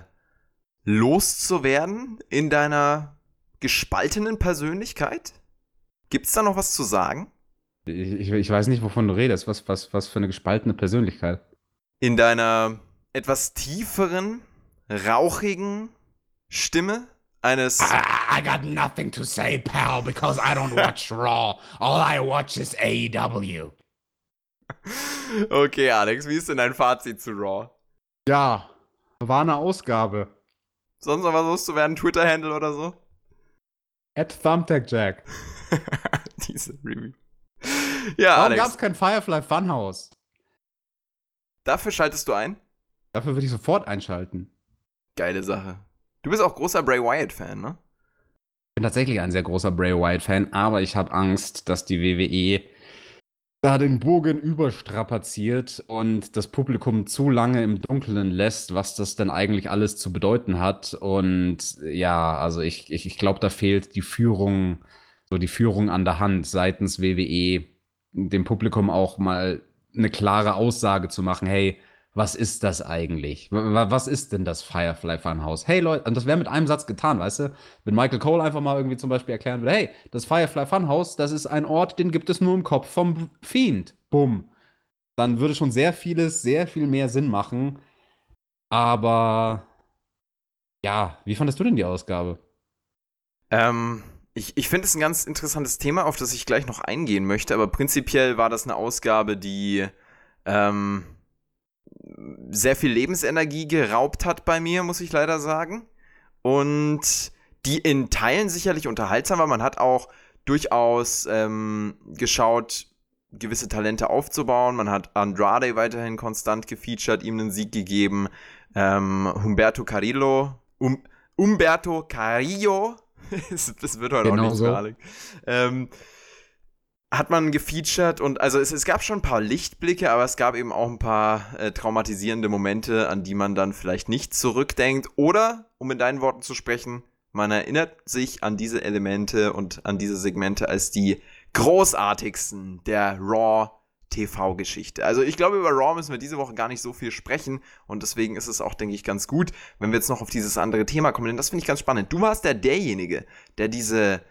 loszuwerden in deiner gespaltenen Persönlichkeit? Gibt's da noch was zu sagen? Ich, ich, weiß nicht, wovon du redest. Was, was, was für eine gespaltene Persönlichkeit. In deiner etwas tieferen, rauchigen Stimme eines. I, I got nothing to say, pal, because I don't watch Raw. All I watch is AEW. Okay, Alex, wie ist denn dein Fazit zu Raw? Ja, war eine Ausgabe. Sonst noch was loszuwerden? Twitter-Handle oder so? At Thumbtack Jack. Diese Review. Ja, Warum gab es kein Firefly Funhouse? Dafür schaltest du ein? Dafür würde ich sofort einschalten. Geile Sache. Du bist auch großer Bray Wyatt-Fan, ne? Ich bin tatsächlich ein sehr großer Bray Wyatt-Fan, aber ich habe Angst, dass die WWE da den Bogen überstrapaziert und das Publikum zu lange im Dunkeln lässt, was das denn eigentlich alles zu bedeuten hat. Und ja, also ich, ich, ich glaube, da fehlt die Führung, so die Führung an der Hand seitens WWE dem Publikum auch mal eine klare Aussage zu machen, hey, was ist das eigentlich? Was ist denn das Firefly Funhouse? Hey Leute, und das wäre mit einem Satz getan, weißt du? Wenn Michael Cole einfach mal irgendwie zum Beispiel erklären würde, hey, das Firefly Funhouse, das ist ein Ort, den gibt es nur im Kopf vom Fiend. Bumm. Dann würde schon sehr vieles, sehr viel mehr Sinn machen. Aber ja, wie fandest du denn die Ausgabe? Ähm, ich, ich finde es ein ganz interessantes Thema, auf das ich gleich noch eingehen möchte, aber prinzipiell war das eine Ausgabe, die ähm, sehr viel Lebensenergie geraubt hat bei mir, muss ich leider sagen. Und die in Teilen sicherlich unterhaltsam war. Man hat auch durchaus ähm, geschaut, gewisse Talente aufzubauen. Man hat Andrade weiterhin konstant gefeatured, ihm einen Sieg gegeben. Ähm, Humberto Carillo, um, Umberto Carillo das wird heute genau auch nicht so. Alex. Ähm, hat man gefeatured und also es, es, gab schon ein paar Lichtblicke, aber es gab eben auch ein paar äh, traumatisierende Momente, an die man dann vielleicht nicht zurückdenkt. Oder, um in deinen Worten zu sprechen, man erinnert sich an diese Elemente und an diese Segmente als die großartigsten der Raw TV-Geschichte. Also ich glaube, über Raw müssen wir diese Woche gar nicht so viel sprechen und deswegen ist es auch, denke ich, ganz gut, wenn wir jetzt noch auf dieses andere Thema kommen, denn das finde ich ganz spannend. Du warst der derjenige, der diese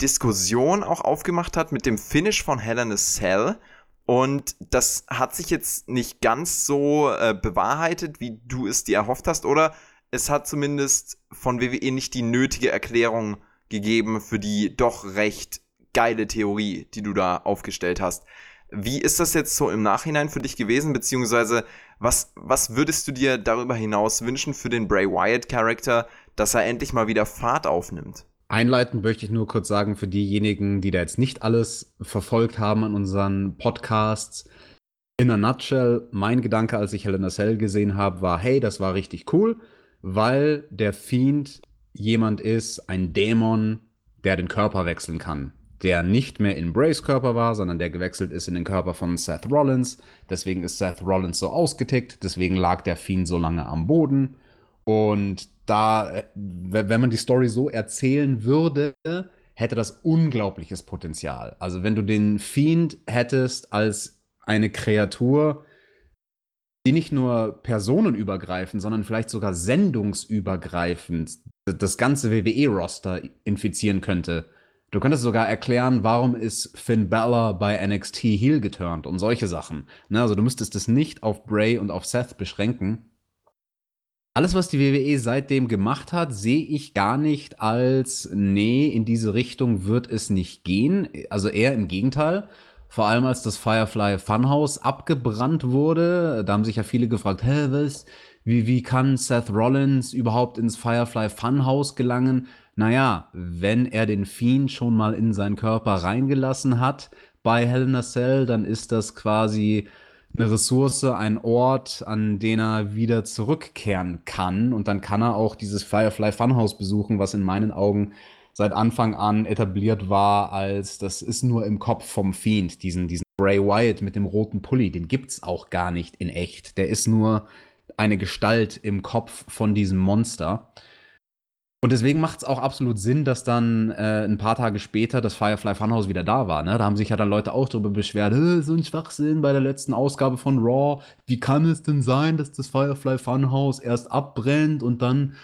Diskussion auch aufgemacht hat mit dem Finish von Hell a Cell und das hat sich jetzt nicht ganz so äh, bewahrheitet, wie du es dir erhofft hast, oder es hat zumindest von WWE nicht die nötige Erklärung gegeben für die doch recht geile Theorie, die du da aufgestellt hast. Wie ist das jetzt so im Nachhinein für dich gewesen, beziehungsweise was, was würdest du dir darüber hinaus wünschen für den Bray Wyatt-Charakter, dass er endlich mal wieder Fahrt aufnimmt? Einleitend möchte ich nur kurz sagen, für diejenigen, die da jetzt nicht alles verfolgt haben an unseren Podcasts, In a nutshell, mein Gedanke, als ich Hell in a Cell gesehen habe, war, hey, das war richtig cool, weil der Fiend jemand ist, ein Dämon, der den Körper wechseln kann. Der nicht mehr in Brace Körper war, sondern der gewechselt ist in den Körper von Seth Rollins. Deswegen ist Seth Rollins so ausgetickt, deswegen lag der Fiend so lange am Boden. Und da, äh, wenn man die Story so erzählen würde, hätte das unglaubliches Potenzial. Also wenn du den Fiend hättest als eine Kreatur, die nicht nur personenübergreifend, sondern vielleicht sogar sendungsübergreifend das ganze WWE-Roster infizieren könnte. Du könntest sogar erklären, warum ist Finn Balor bei NXT Heel geturnt und solche Sachen. Ne, also du müsstest es nicht auf Bray und auf Seth beschränken. Alles, was die WWE seitdem gemacht hat, sehe ich gar nicht als, nee, in diese Richtung wird es nicht gehen. Also eher im Gegenteil. Vor allem als das Firefly Funhouse abgebrannt wurde, da haben sich ja viele gefragt, hä, was? Wie, wie kann Seth Rollins überhaupt ins Firefly Funhouse gelangen? Naja, wenn er den Fiend schon mal in seinen Körper reingelassen hat bei Hell in Cell, dann ist das quasi eine Ressource, ein Ort, an den er wieder zurückkehren kann. Und dann kann er auch dieses Firefly Funhouse besuchen, was in meinen Augen seit Anfang an etabliert war, als das ist nur im Kopf vom Fiend, diesen, diesen Bray Wyatt mit dem roten Pulli, den gibt's auch gar nicht in echt. Der ist nur eine Gestalt im Kopf von diesem Monster. Und deswegen macht es auch absolut Sinn, dass dann äh, ein paar Tage später das Firefly Funhouse wieder da war. Ne? Da haben sich ja dann Leute auch darüber beschwert, so ein Schwachsinn bei der letzten Ausgabe von Raw. Wie kann es denn sein, dass das Firefly Funhouse erst abbrennt und dann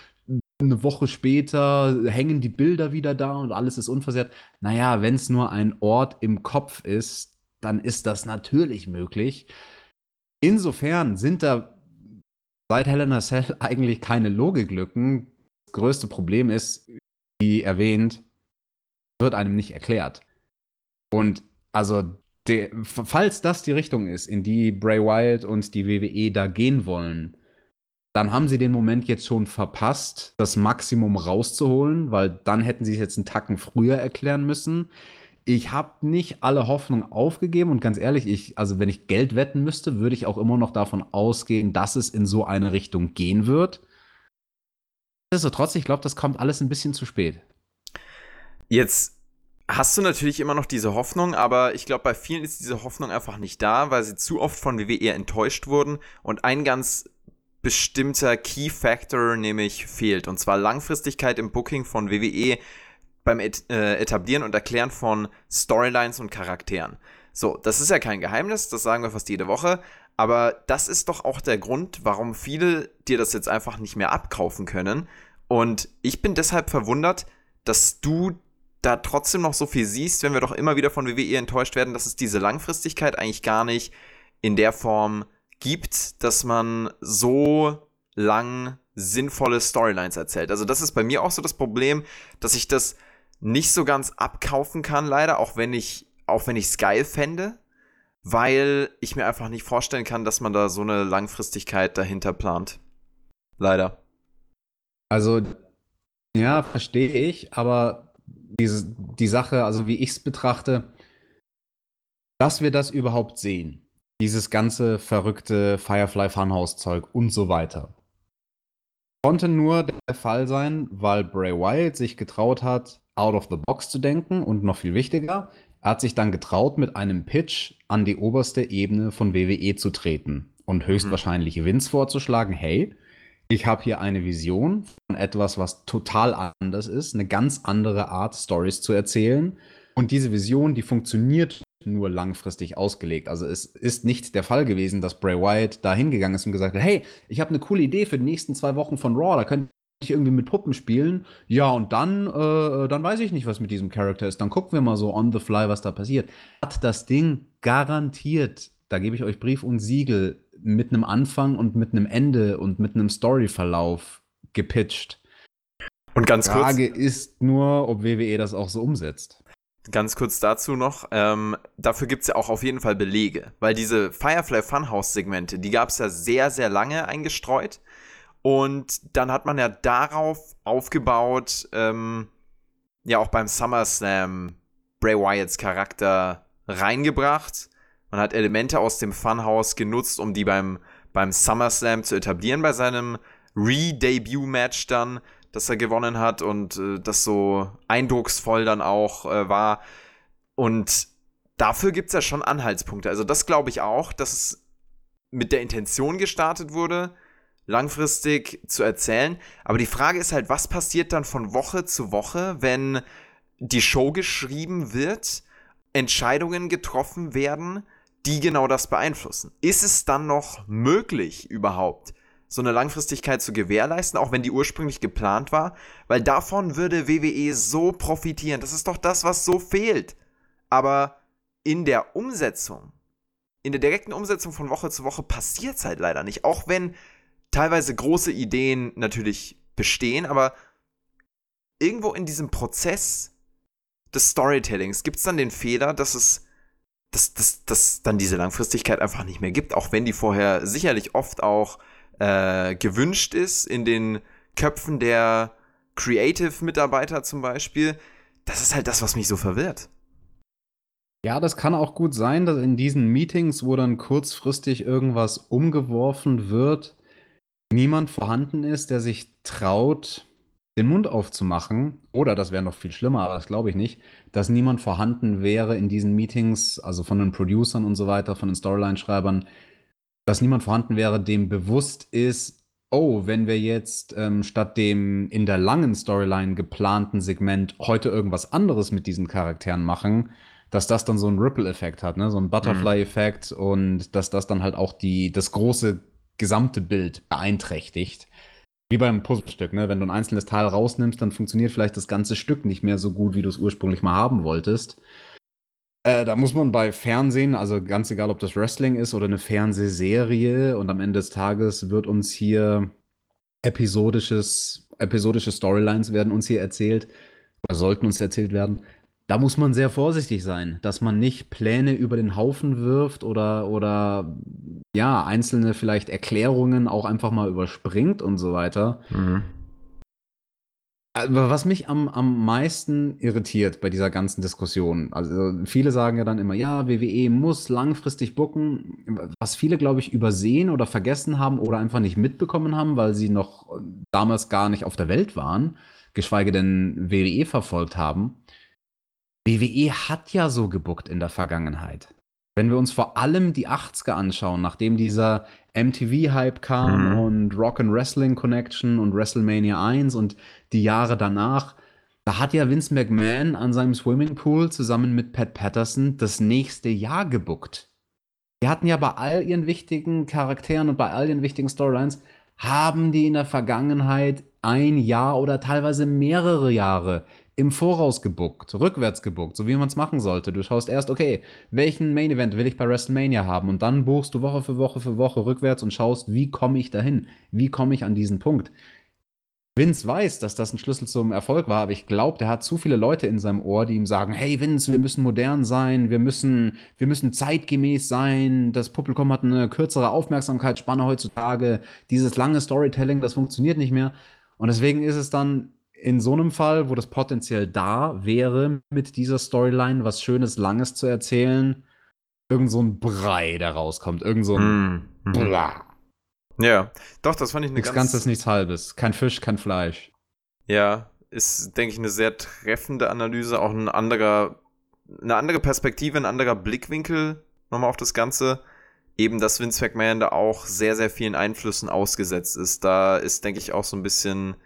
eine Woche später hängen die Bilder wieder da und alles ist unversehrt. Naja, wenn es nur ein Ort im Kopf ist, dann ist das natürlich möglich. Insofern sind da seit Helena Cell eigentlich keine Logiklücken. Größte Problem ist, wie erwähnt, wird einem nicht erklärt. Und also, de, falls das die Richtung ist, in die Bray Wyatt und die WWE da gehen wollen, dann haben sie den Moment jetzt schon verpasst, das Maximum rauszuholen, weil dann hätten sie es jetzt einen Tacken früher erklären müssen. Ich habe nicht alle Hoffnung aufgegeben und ganz ehrlich, ich, also wenn ich Geld wetten müsste, würde ich auch immer noch davon ausgehen, dass es in so eine Richtung gehen wird. Nichtsdestotrotz, ich glaube, das kommt alles ein bisschen zu spät. Jetzt hast du natürlich immer noch diese Hoffnung, aber ich glaube, bei vielen ist diese Hoffnung einfach nicht da, weil sie zu oft von WWE enttäuscht wurden. Und ein ganz bestimmter Key Factor nämlich fehlt. Und zwar Langfristigkeit im Booking von WWE beim äh, Etablieren und Erklären von Storylines und Charakteren. So, das ist ja kein Geheimnis, das sagen wir fast jede Woche. Aber das ist doch auch der Grund, warum viele dir das jetzt einfach nicht mehr abkaufen können. Und ich bin deshalb verwundert, dass du da trotzdem noch so viel siehst, wenn wir doch immer wieder von WWE enttäuscht werden, dass es diese Langfristigkeit eigentlich gar nicht in der Form gibt, dass man so lang sinnvolle Storylines erzählt. Also das ist bei mir auch so das Problem, dass ich das nicht so ganz abkaufen kann, leider, auch wenn ich es geil fände, weil ich mir einfach nicht vorstellen kann, dass man da so eine Langfristigkeit dahinter plant. Leider. Also ja, verstehe ich, aber diese, die Sache, also wie ich es betrachte, dass wir das überhaupt sehen, dieses ganze verrückte Firefly Funhouse Zeug und so weiter. Konnte nur der Fall sein, weil Bray Wyatt sich getraut hat, out of the box zu denken und noch viel wichtiger, er hat sich dann getraut, mit einem Pitch an die oberste Ebene von WWE zu treten und höchstwahrscheinlich mhm. Vince vorzuschlagen, hey, ich habe hier eine Vision von etwas, was total anders ist, eine ganz andere Art, Stories zu erzählen. Und diese Vision, die funktioniert nur langfristig ausgelegt. Also es ist nicht der Fall gewesen, dass Bray Wyatt da hingegangen ist und gesagt hat, hey, ich habe eine coole Idee für die nächsten zwei Wochen von Raw, da könnt ich irgendwie mit Puppen spielen. Ja, und dann, äh, dann weiß ich nicht, was mit diesem Charakter ist. Dann gucken wir mal so on the fly, was da passiert. Hat das Ding garantiert, da gebe ich euch Brief und Siegel, mit einem Anfang und mit einem Ende und mit einem Storyverlauf gepitcht. Und ganz kurz. Die Frage ist nur, ob WWE das auch so umsetzt. Ganz kurz dazu noch, ähm, dafür gibt es ja auch auf jeden Fall Belege, weil diese Firefly Funhouse-Segmente, die gab es ja sehr, sehr lange eingestreut. Und dann hat man ja darauf aufgebaut, ähm, ja auch beim SummerSlam Bray Wyatts Charakter reingebracht, Man hat Elemente aus dem Funhouse genutzt, um die beim, beim SummerSlam zu etablieren, bei seinem Re-Debut-Match dann, das er gewonnen hat und äh, das so eindrucksvoll dann auch äh, war. Und dafür gibt es ja schon Anhaltspunkte. Also das glaube ich auch, dass es mit der Intention gestartet wurde, langfristig zu erzählen. Aber die Frage ist halt, was passiert dann von Woche zu Woche, wenn die Show geschrieben wird, Entscheidungen getroffen werden, die genau das beeinflussen? Ist es dann noch möglich überhaupt, so eine Langfristigkeit zu gewährleisten, auch wenn die ursprünglich geplant war? Weil davon würde WWE so profitieren. Das ist doch das, was so fehlt. Aber in der Umsetzung, in der direkten Umsetzung von Woche zu Woche passiert es halt leider nicht. Auch wenn teilweise große Ideen natürlich bestehen, aber irgendwo in diesem Prozess des Storytellings gibt es dann den Fehler, dass es dass, dass, dass dann diese Langfristigkeit einfach nicht mehr gibt, auch wenn die vorher sicherlich oft auch äh, gewünscht ist in den Köpfen der Creative-Mitarbeiter zum Beispiel. Das ist halt das, was mich so verwirrt. Ja, das kann auch gut sein, dass in diesen Meetings, wo dann kurzfristig irgendwas umgeworfen wird, niemand vorhanden ist, der sich traut, den Mund aufzumachen. Oder, das wäre noch viel schlimmer, aber das glaube ich nicht, dass niemand vorhanden wäre in diesen Meetings, also von den Producern und so weiter, von den Storyline-Schreibern, dass niemand vorhanden wäre, dem bewusst ist, oh, wenn wir jetzt ähm, statt dem in der langen Storyline geplanten Segment heute irgendwas anderes mit diesen Charakteren machen, dass das dann so einen Ripple-Effekt hat, ne? so einen Butterfly-Effekt mhm. und dass das dann halt auch die, das große gesamte Bild beeinträchtigt. Wie beim Puzzlestück, ne? Wenn du ein einzelnes Teil rausnimmst, dann funktioniert vielleicht das ganze Stück nicht mehr so gut, wie du es ursprünglich mal haben wolltest. Äh, da muss man bei Fernsehen, also ganz egal, ob das Wrestling ist oder eine Fernsehserie, und am Ende des Tages wird uns hier episodisches, episodische Storylines werden uns hier erzählt, oder sollten uns erzählt werden da muss man sehr vorsichtig sein, dass man nicht Pläne über den Haufen wirft oder, oder ja, einzelne vielleicht Erklärungen auch einfach mal überspringt und so weiter. Mhm. Aber was mich am, am meisten irritiert bei dieser ganzen Diskussion, also viele sagen ja dann immer, ja, WWE muss langfristig bucken, was viele, glaube ich, übersehen oder vergessen haben oder einfach nicht mitbekommen haben, weil sie noch damals gar nicht auf der Welt waren, geschweige denn WWE verfolgt haben WWE hat ja so gebuckt in der Vergangenheit. Wenn wir uns vor allem die 80er anschauen, nachdem dieser MTV-Hype kam mhm. und Rock and Wrestling Connection und WrestleMania 1 und die Jahre danach, da hat ja Vince McMahon an seinem Swimmingpool zusammen mit Pat Patterson das nächste Jahr gebuckt. Die hatten ja bei all ihren wichtigen Charakteren und bei all ihren wichtigen Storylines, haben die in der Vergangenheit ein Jahr oder teilweise mehrere Jahre im Voraus gebuckt, rückwärts gebuckt, so wie man es machen sollte. Du schaust erst, okay, welchen Main Event will ich bei WrestleMania haben und dann buchst du Woche für Woche für Woche rückwärts und schaust, wie komme ich dahin? Wie komme ich an diesen Punkt? Vince weiß, dass das ein Schlüssel zum Erfolg war, aber ich glaube, der hat zu viele Leute in seinem Ohr, die ihm sagen, hey Vince, wir müssen modern sein, wir müssen, wir müssen zeitgemäß sein, das Publikum hat eine kürzere Aufmerksamkeitsspanne heutzutage, dieses lange Storytelling, das funktioniert nicht mehr. Und deswegen ist es dann in so einem Fall, wo das potenziell da wäre, mit dieser Storyline was Schönes, Langes zu erzählen, irgend so ein Brei, der rauskommt. Irgend so ein mm. Bla. Ja, doch, das fand ich eine nichts ganz... Ganzes, nichts Halbes. Kein Fisch, kein Fleisch. Ja, ist, denke ich, eine sehr treffende Analyse, auch ein anderer, eine andere Perspektive, ein anderer Blickwinkel nochmal auf das Ganze. Eben, dass Vince McMahon da auch sehr, sehr vielen Einflüssen ausgesetzt ist. Da ist, denke ich, auch so ein bisschen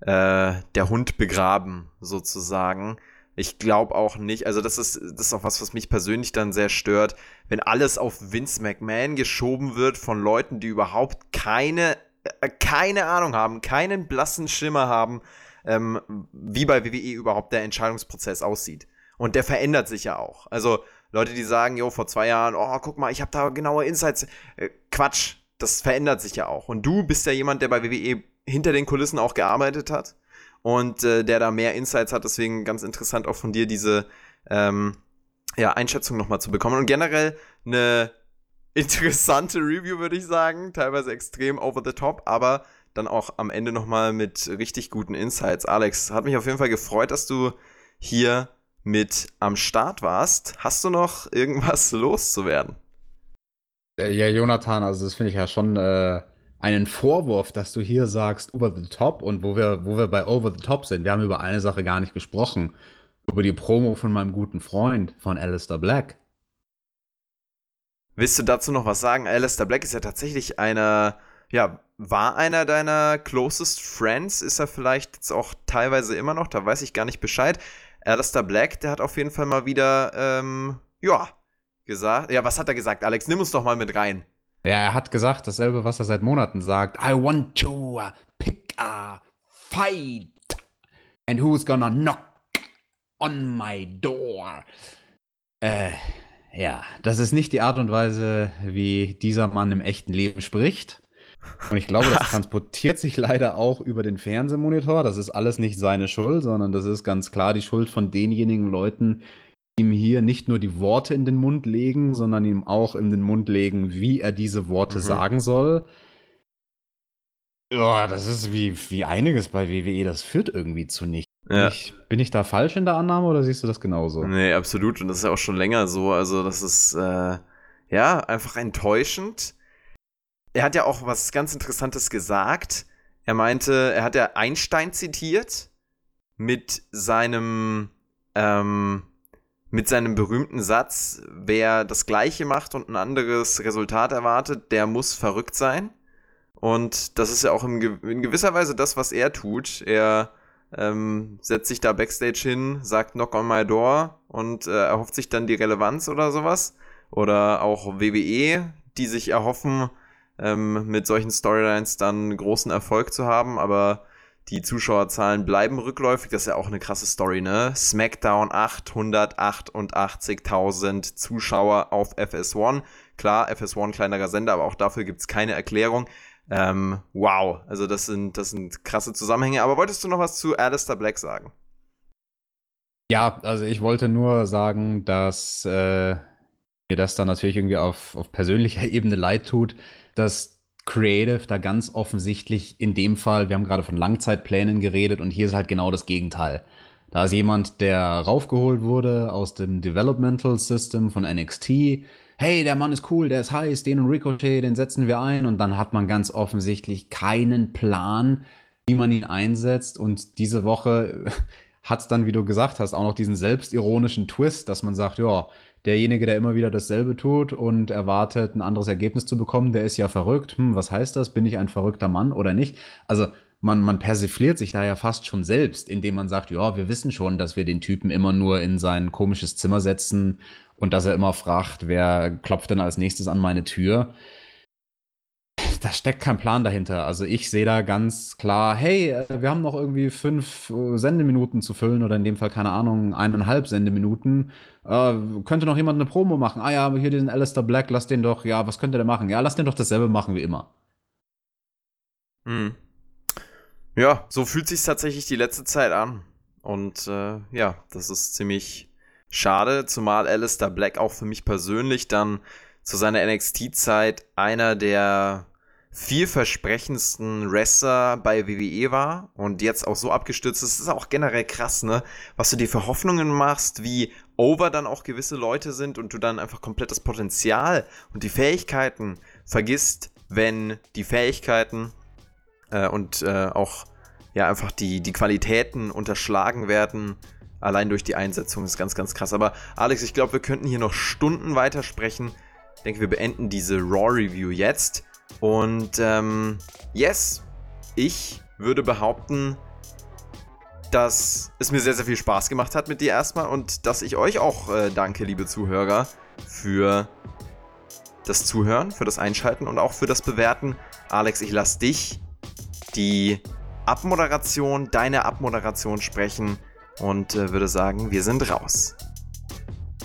äh, der Hund begraben, sozusagen. Ich glaube auch nicht, also das ist, das ist auch was, was mich persönlich dann sehr stört, wenn alles auf Vince McMahon geschoben wird von Leuten, die überhaupt keine, äh, keine Ahnung haben, keinen blassen Schimmer haben, ähm, wie bei WWE überhaupt der Entscheidungsprozess aussieht. Und der verändert sich ja auch. Also Leute, die sagen, jo, vor zwei Jahren, oh, guck mal, ich habe da genaue Insights. Äh, Quatsch, das verändert sich ja auch. Und du bist ja jemand, der bei WWE hinter den Kulissen auch gearbeitet hat und äh, der da mehr Insights hat. Deswegen ganz interessant auch von dir diese ähm, ja, Einschätzung nochmal zu bekommen. Und generell eine interessante Review, würde ich sagen. Teilweise extrem over the top, aber dann auch am Ende nochmal mit richtig guten Insights. Alex, hat mich auf jeden Fall gefreut, dass du hier mit am Start warst. Hast du noch irgendwas loszuwerden? Äh, ja, Jonathan, also das finde ich ja schon äh, einen Vorwurf, dass du hier sagst, over the top und wo wir, wo wir bei over the top sind. Wir haben über eine Sache gar nicht gesprochen. Über die Promo von meinem guten Freund, von Alistair Black. Willst du dazu noch was sagen? Alistair Black ist ja tatsächlich einer, ja, war einer deiner closest friends? Ist er vielleicht jetzt auch teilweise immer noch? Da weiß ich gar nicht Bescheid. Alistair Black, der hat auf jeden Fall mal wieder, ähm, ja, gesagt. Ja, was hat er gesagt, Alex? Nimm uns doch mal mit rein. Ja, er hat gesagt, dasselbe, was er seit Monaten sagt. I want to pick a fight. And who's gonna knock on my door? Äh, ja, das ist nicht die Art und Weise, wie dieser Mann im echten Leben spricht. Und ich glaube, das transportiert sich leider auch über den Fernsehmonitor. Das ist alles nicht seine Schuld, sondern das ist ganz klar die Schuld von denjenigen Leuten, ihm hier nicht nur die Worte in den Mund legen, sondern ihm auch in den Mund legen, wie er diese Worte mhm. sagen soll. Ja, das ist wie, wie einiges bei WWE, das führt irgendwie zu nichts. Ja. Ich, bin ich da falsch in der Annahme oder siehst du das genauso? Nee, absolut. Und das ist ja auch schon länger so. Also, das ist äh, ja einfach enttäuschend. Er hat ja auch was ganz Interessantes gesagt. Er meinte, er hat ja Einstein zitiert mit seinem, ähm, mit seinem berühmten Satz, wer das Gleiche macht und ein anderes Resultat erwartet, der muss verrückt sein. Und das ist ja auch in, gewisser Weise das, was er tut. Er ähm, setzt sich da backstage hin, sagt Knock on my door und äh, erhofft sich dann die Relevanz oder sowas. Oder auch WWE, die sich erhoffen, ähm, mit solchen Storylines dann großen Erfolg zu haben, aber die Zuschauerzahlen bleiben rückläufig. Das ist ja auch eine krasse Story, ne? SmackDown 888.000 Zuschauer auf FS1. Klar, FS1 kleinerer Sender, aber auch dafür gibt es keine Erklärung. Ähm, wow, also das sind, das sind krasse Zusammenhänge. Aber wolltest du noch was zu Alistair Black sagen? Ja, also ich wollte nur sagen, dass äh, mir das dann natürlich irgendwie auf, auf persönlicher Ebene leid tut, dass Creative da ganz offensichtlich in dem Fall, wir haben gerade von Langzeitplänen geredet und hier ist halt genau das Gegenteil. Da ist jemand, der raufgeholt wurde aus dem Developmental System von NXT, hey, der Mann ist cool, der ist heiß, den und Ricochet, den setzen wir ein. Und dann hat man ganz offensichtlich keinen Plan, wie man ihn einsetzt. Und diese Woche hat es dann, wie du gesagt hast, auch noch diesen selbstironischen Twist, dass man sagt, ja, derjenige, der immer wieder dasselbe tut und erwartet, ein anderes Ergebnis zu bekommen, der ist ja verrückt. Hm, was heißt das? Bin ich ein verrückter Mann oder nicht? Also man, man persifliert sich da ja fast schon selbst, indem man sagt, ja, wir wissen schon, dass wir den Typen immer nur in sein komisches Zimmer setzen und dass er immer fragt, wer klopft denn als nächstes an meine Tür. Da steckt kein Plan dahinter. Also ich sehe da ganz klar, hey, äh, wir haben noch irgendwie fünf äh, Sendeminuten zu füllen oder in dem Fall, keine Ahnung, eineinhalb Sendeminuten. Äh, könnte noch jemand eine Promo machen? Ah ja, hier diesen Alistair Black, lass den doch, ja, was könnte der machen? Ja, lass den doch dasselbe machen wie immer. Hm. Ja, so fühlt sich tatsächlich die letzte Zeit an. Und äh, ja, das ist ziemlich Schade, zumal Alistair Black auch für mich persönlich dann zu seiner NXT-Zeit einer der vielversprechendsten Wrestler bei WWE war und jetzt auch so abgestürzt ist. Das ist auch generell krass, ne? Was du dir für Hoffnungen machst, wie over dann auch gewisse Leute sind und du dann einfach komplett das Potenzial und die Fähigkeiten vergisst, wenn die Fähigkeiten äh, und äh, auch ja einfach die, die Qualitäten unterschlagen werden Allein durch die Einsetzung ist ganz, ganz krass. Aber Alex, ich glaube, wir könnten hier noch Stunden weitersprechen. Ich denke, wir beenden diese Raw-Review jetzt. Und ähm, yes, ich würde behaupten, dass es mir sehr, sehr viel Spaß gemacht hat mit dir erstmal und dass ich euch auch äh, danke, liebe Zuhörer, für das Zuhören, für das Einschalten und auch für das Bewerten. Alex, ich lasse dich die Abmoderation, deine Abmoderation sprechen und äh, würde sagen, wir sind raus.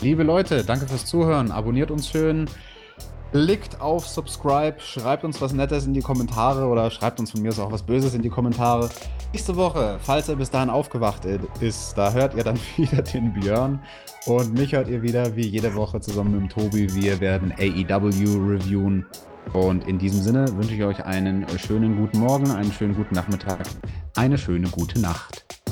Liebe Leute, danke fürs Zuhören. Abonniert uns schön. Klickt auf Subscribe, schreibt uns was Nettes in die Kommentare oder schreibt uns von mir auch was Böses in die Kommentare. Nächste Woche, falls er bis dahin aufgewacht ist, da hört ihr dann wieder den Björn und mich hört ihr wieder wie jede Woche zusammen mit dem Tobi. Wir werden AEW reviewen und in diesem Sinne wünsche ich euch einen schönen guten Morgen, einen schönen guten Nachmittag, eine schöne gute Nacht.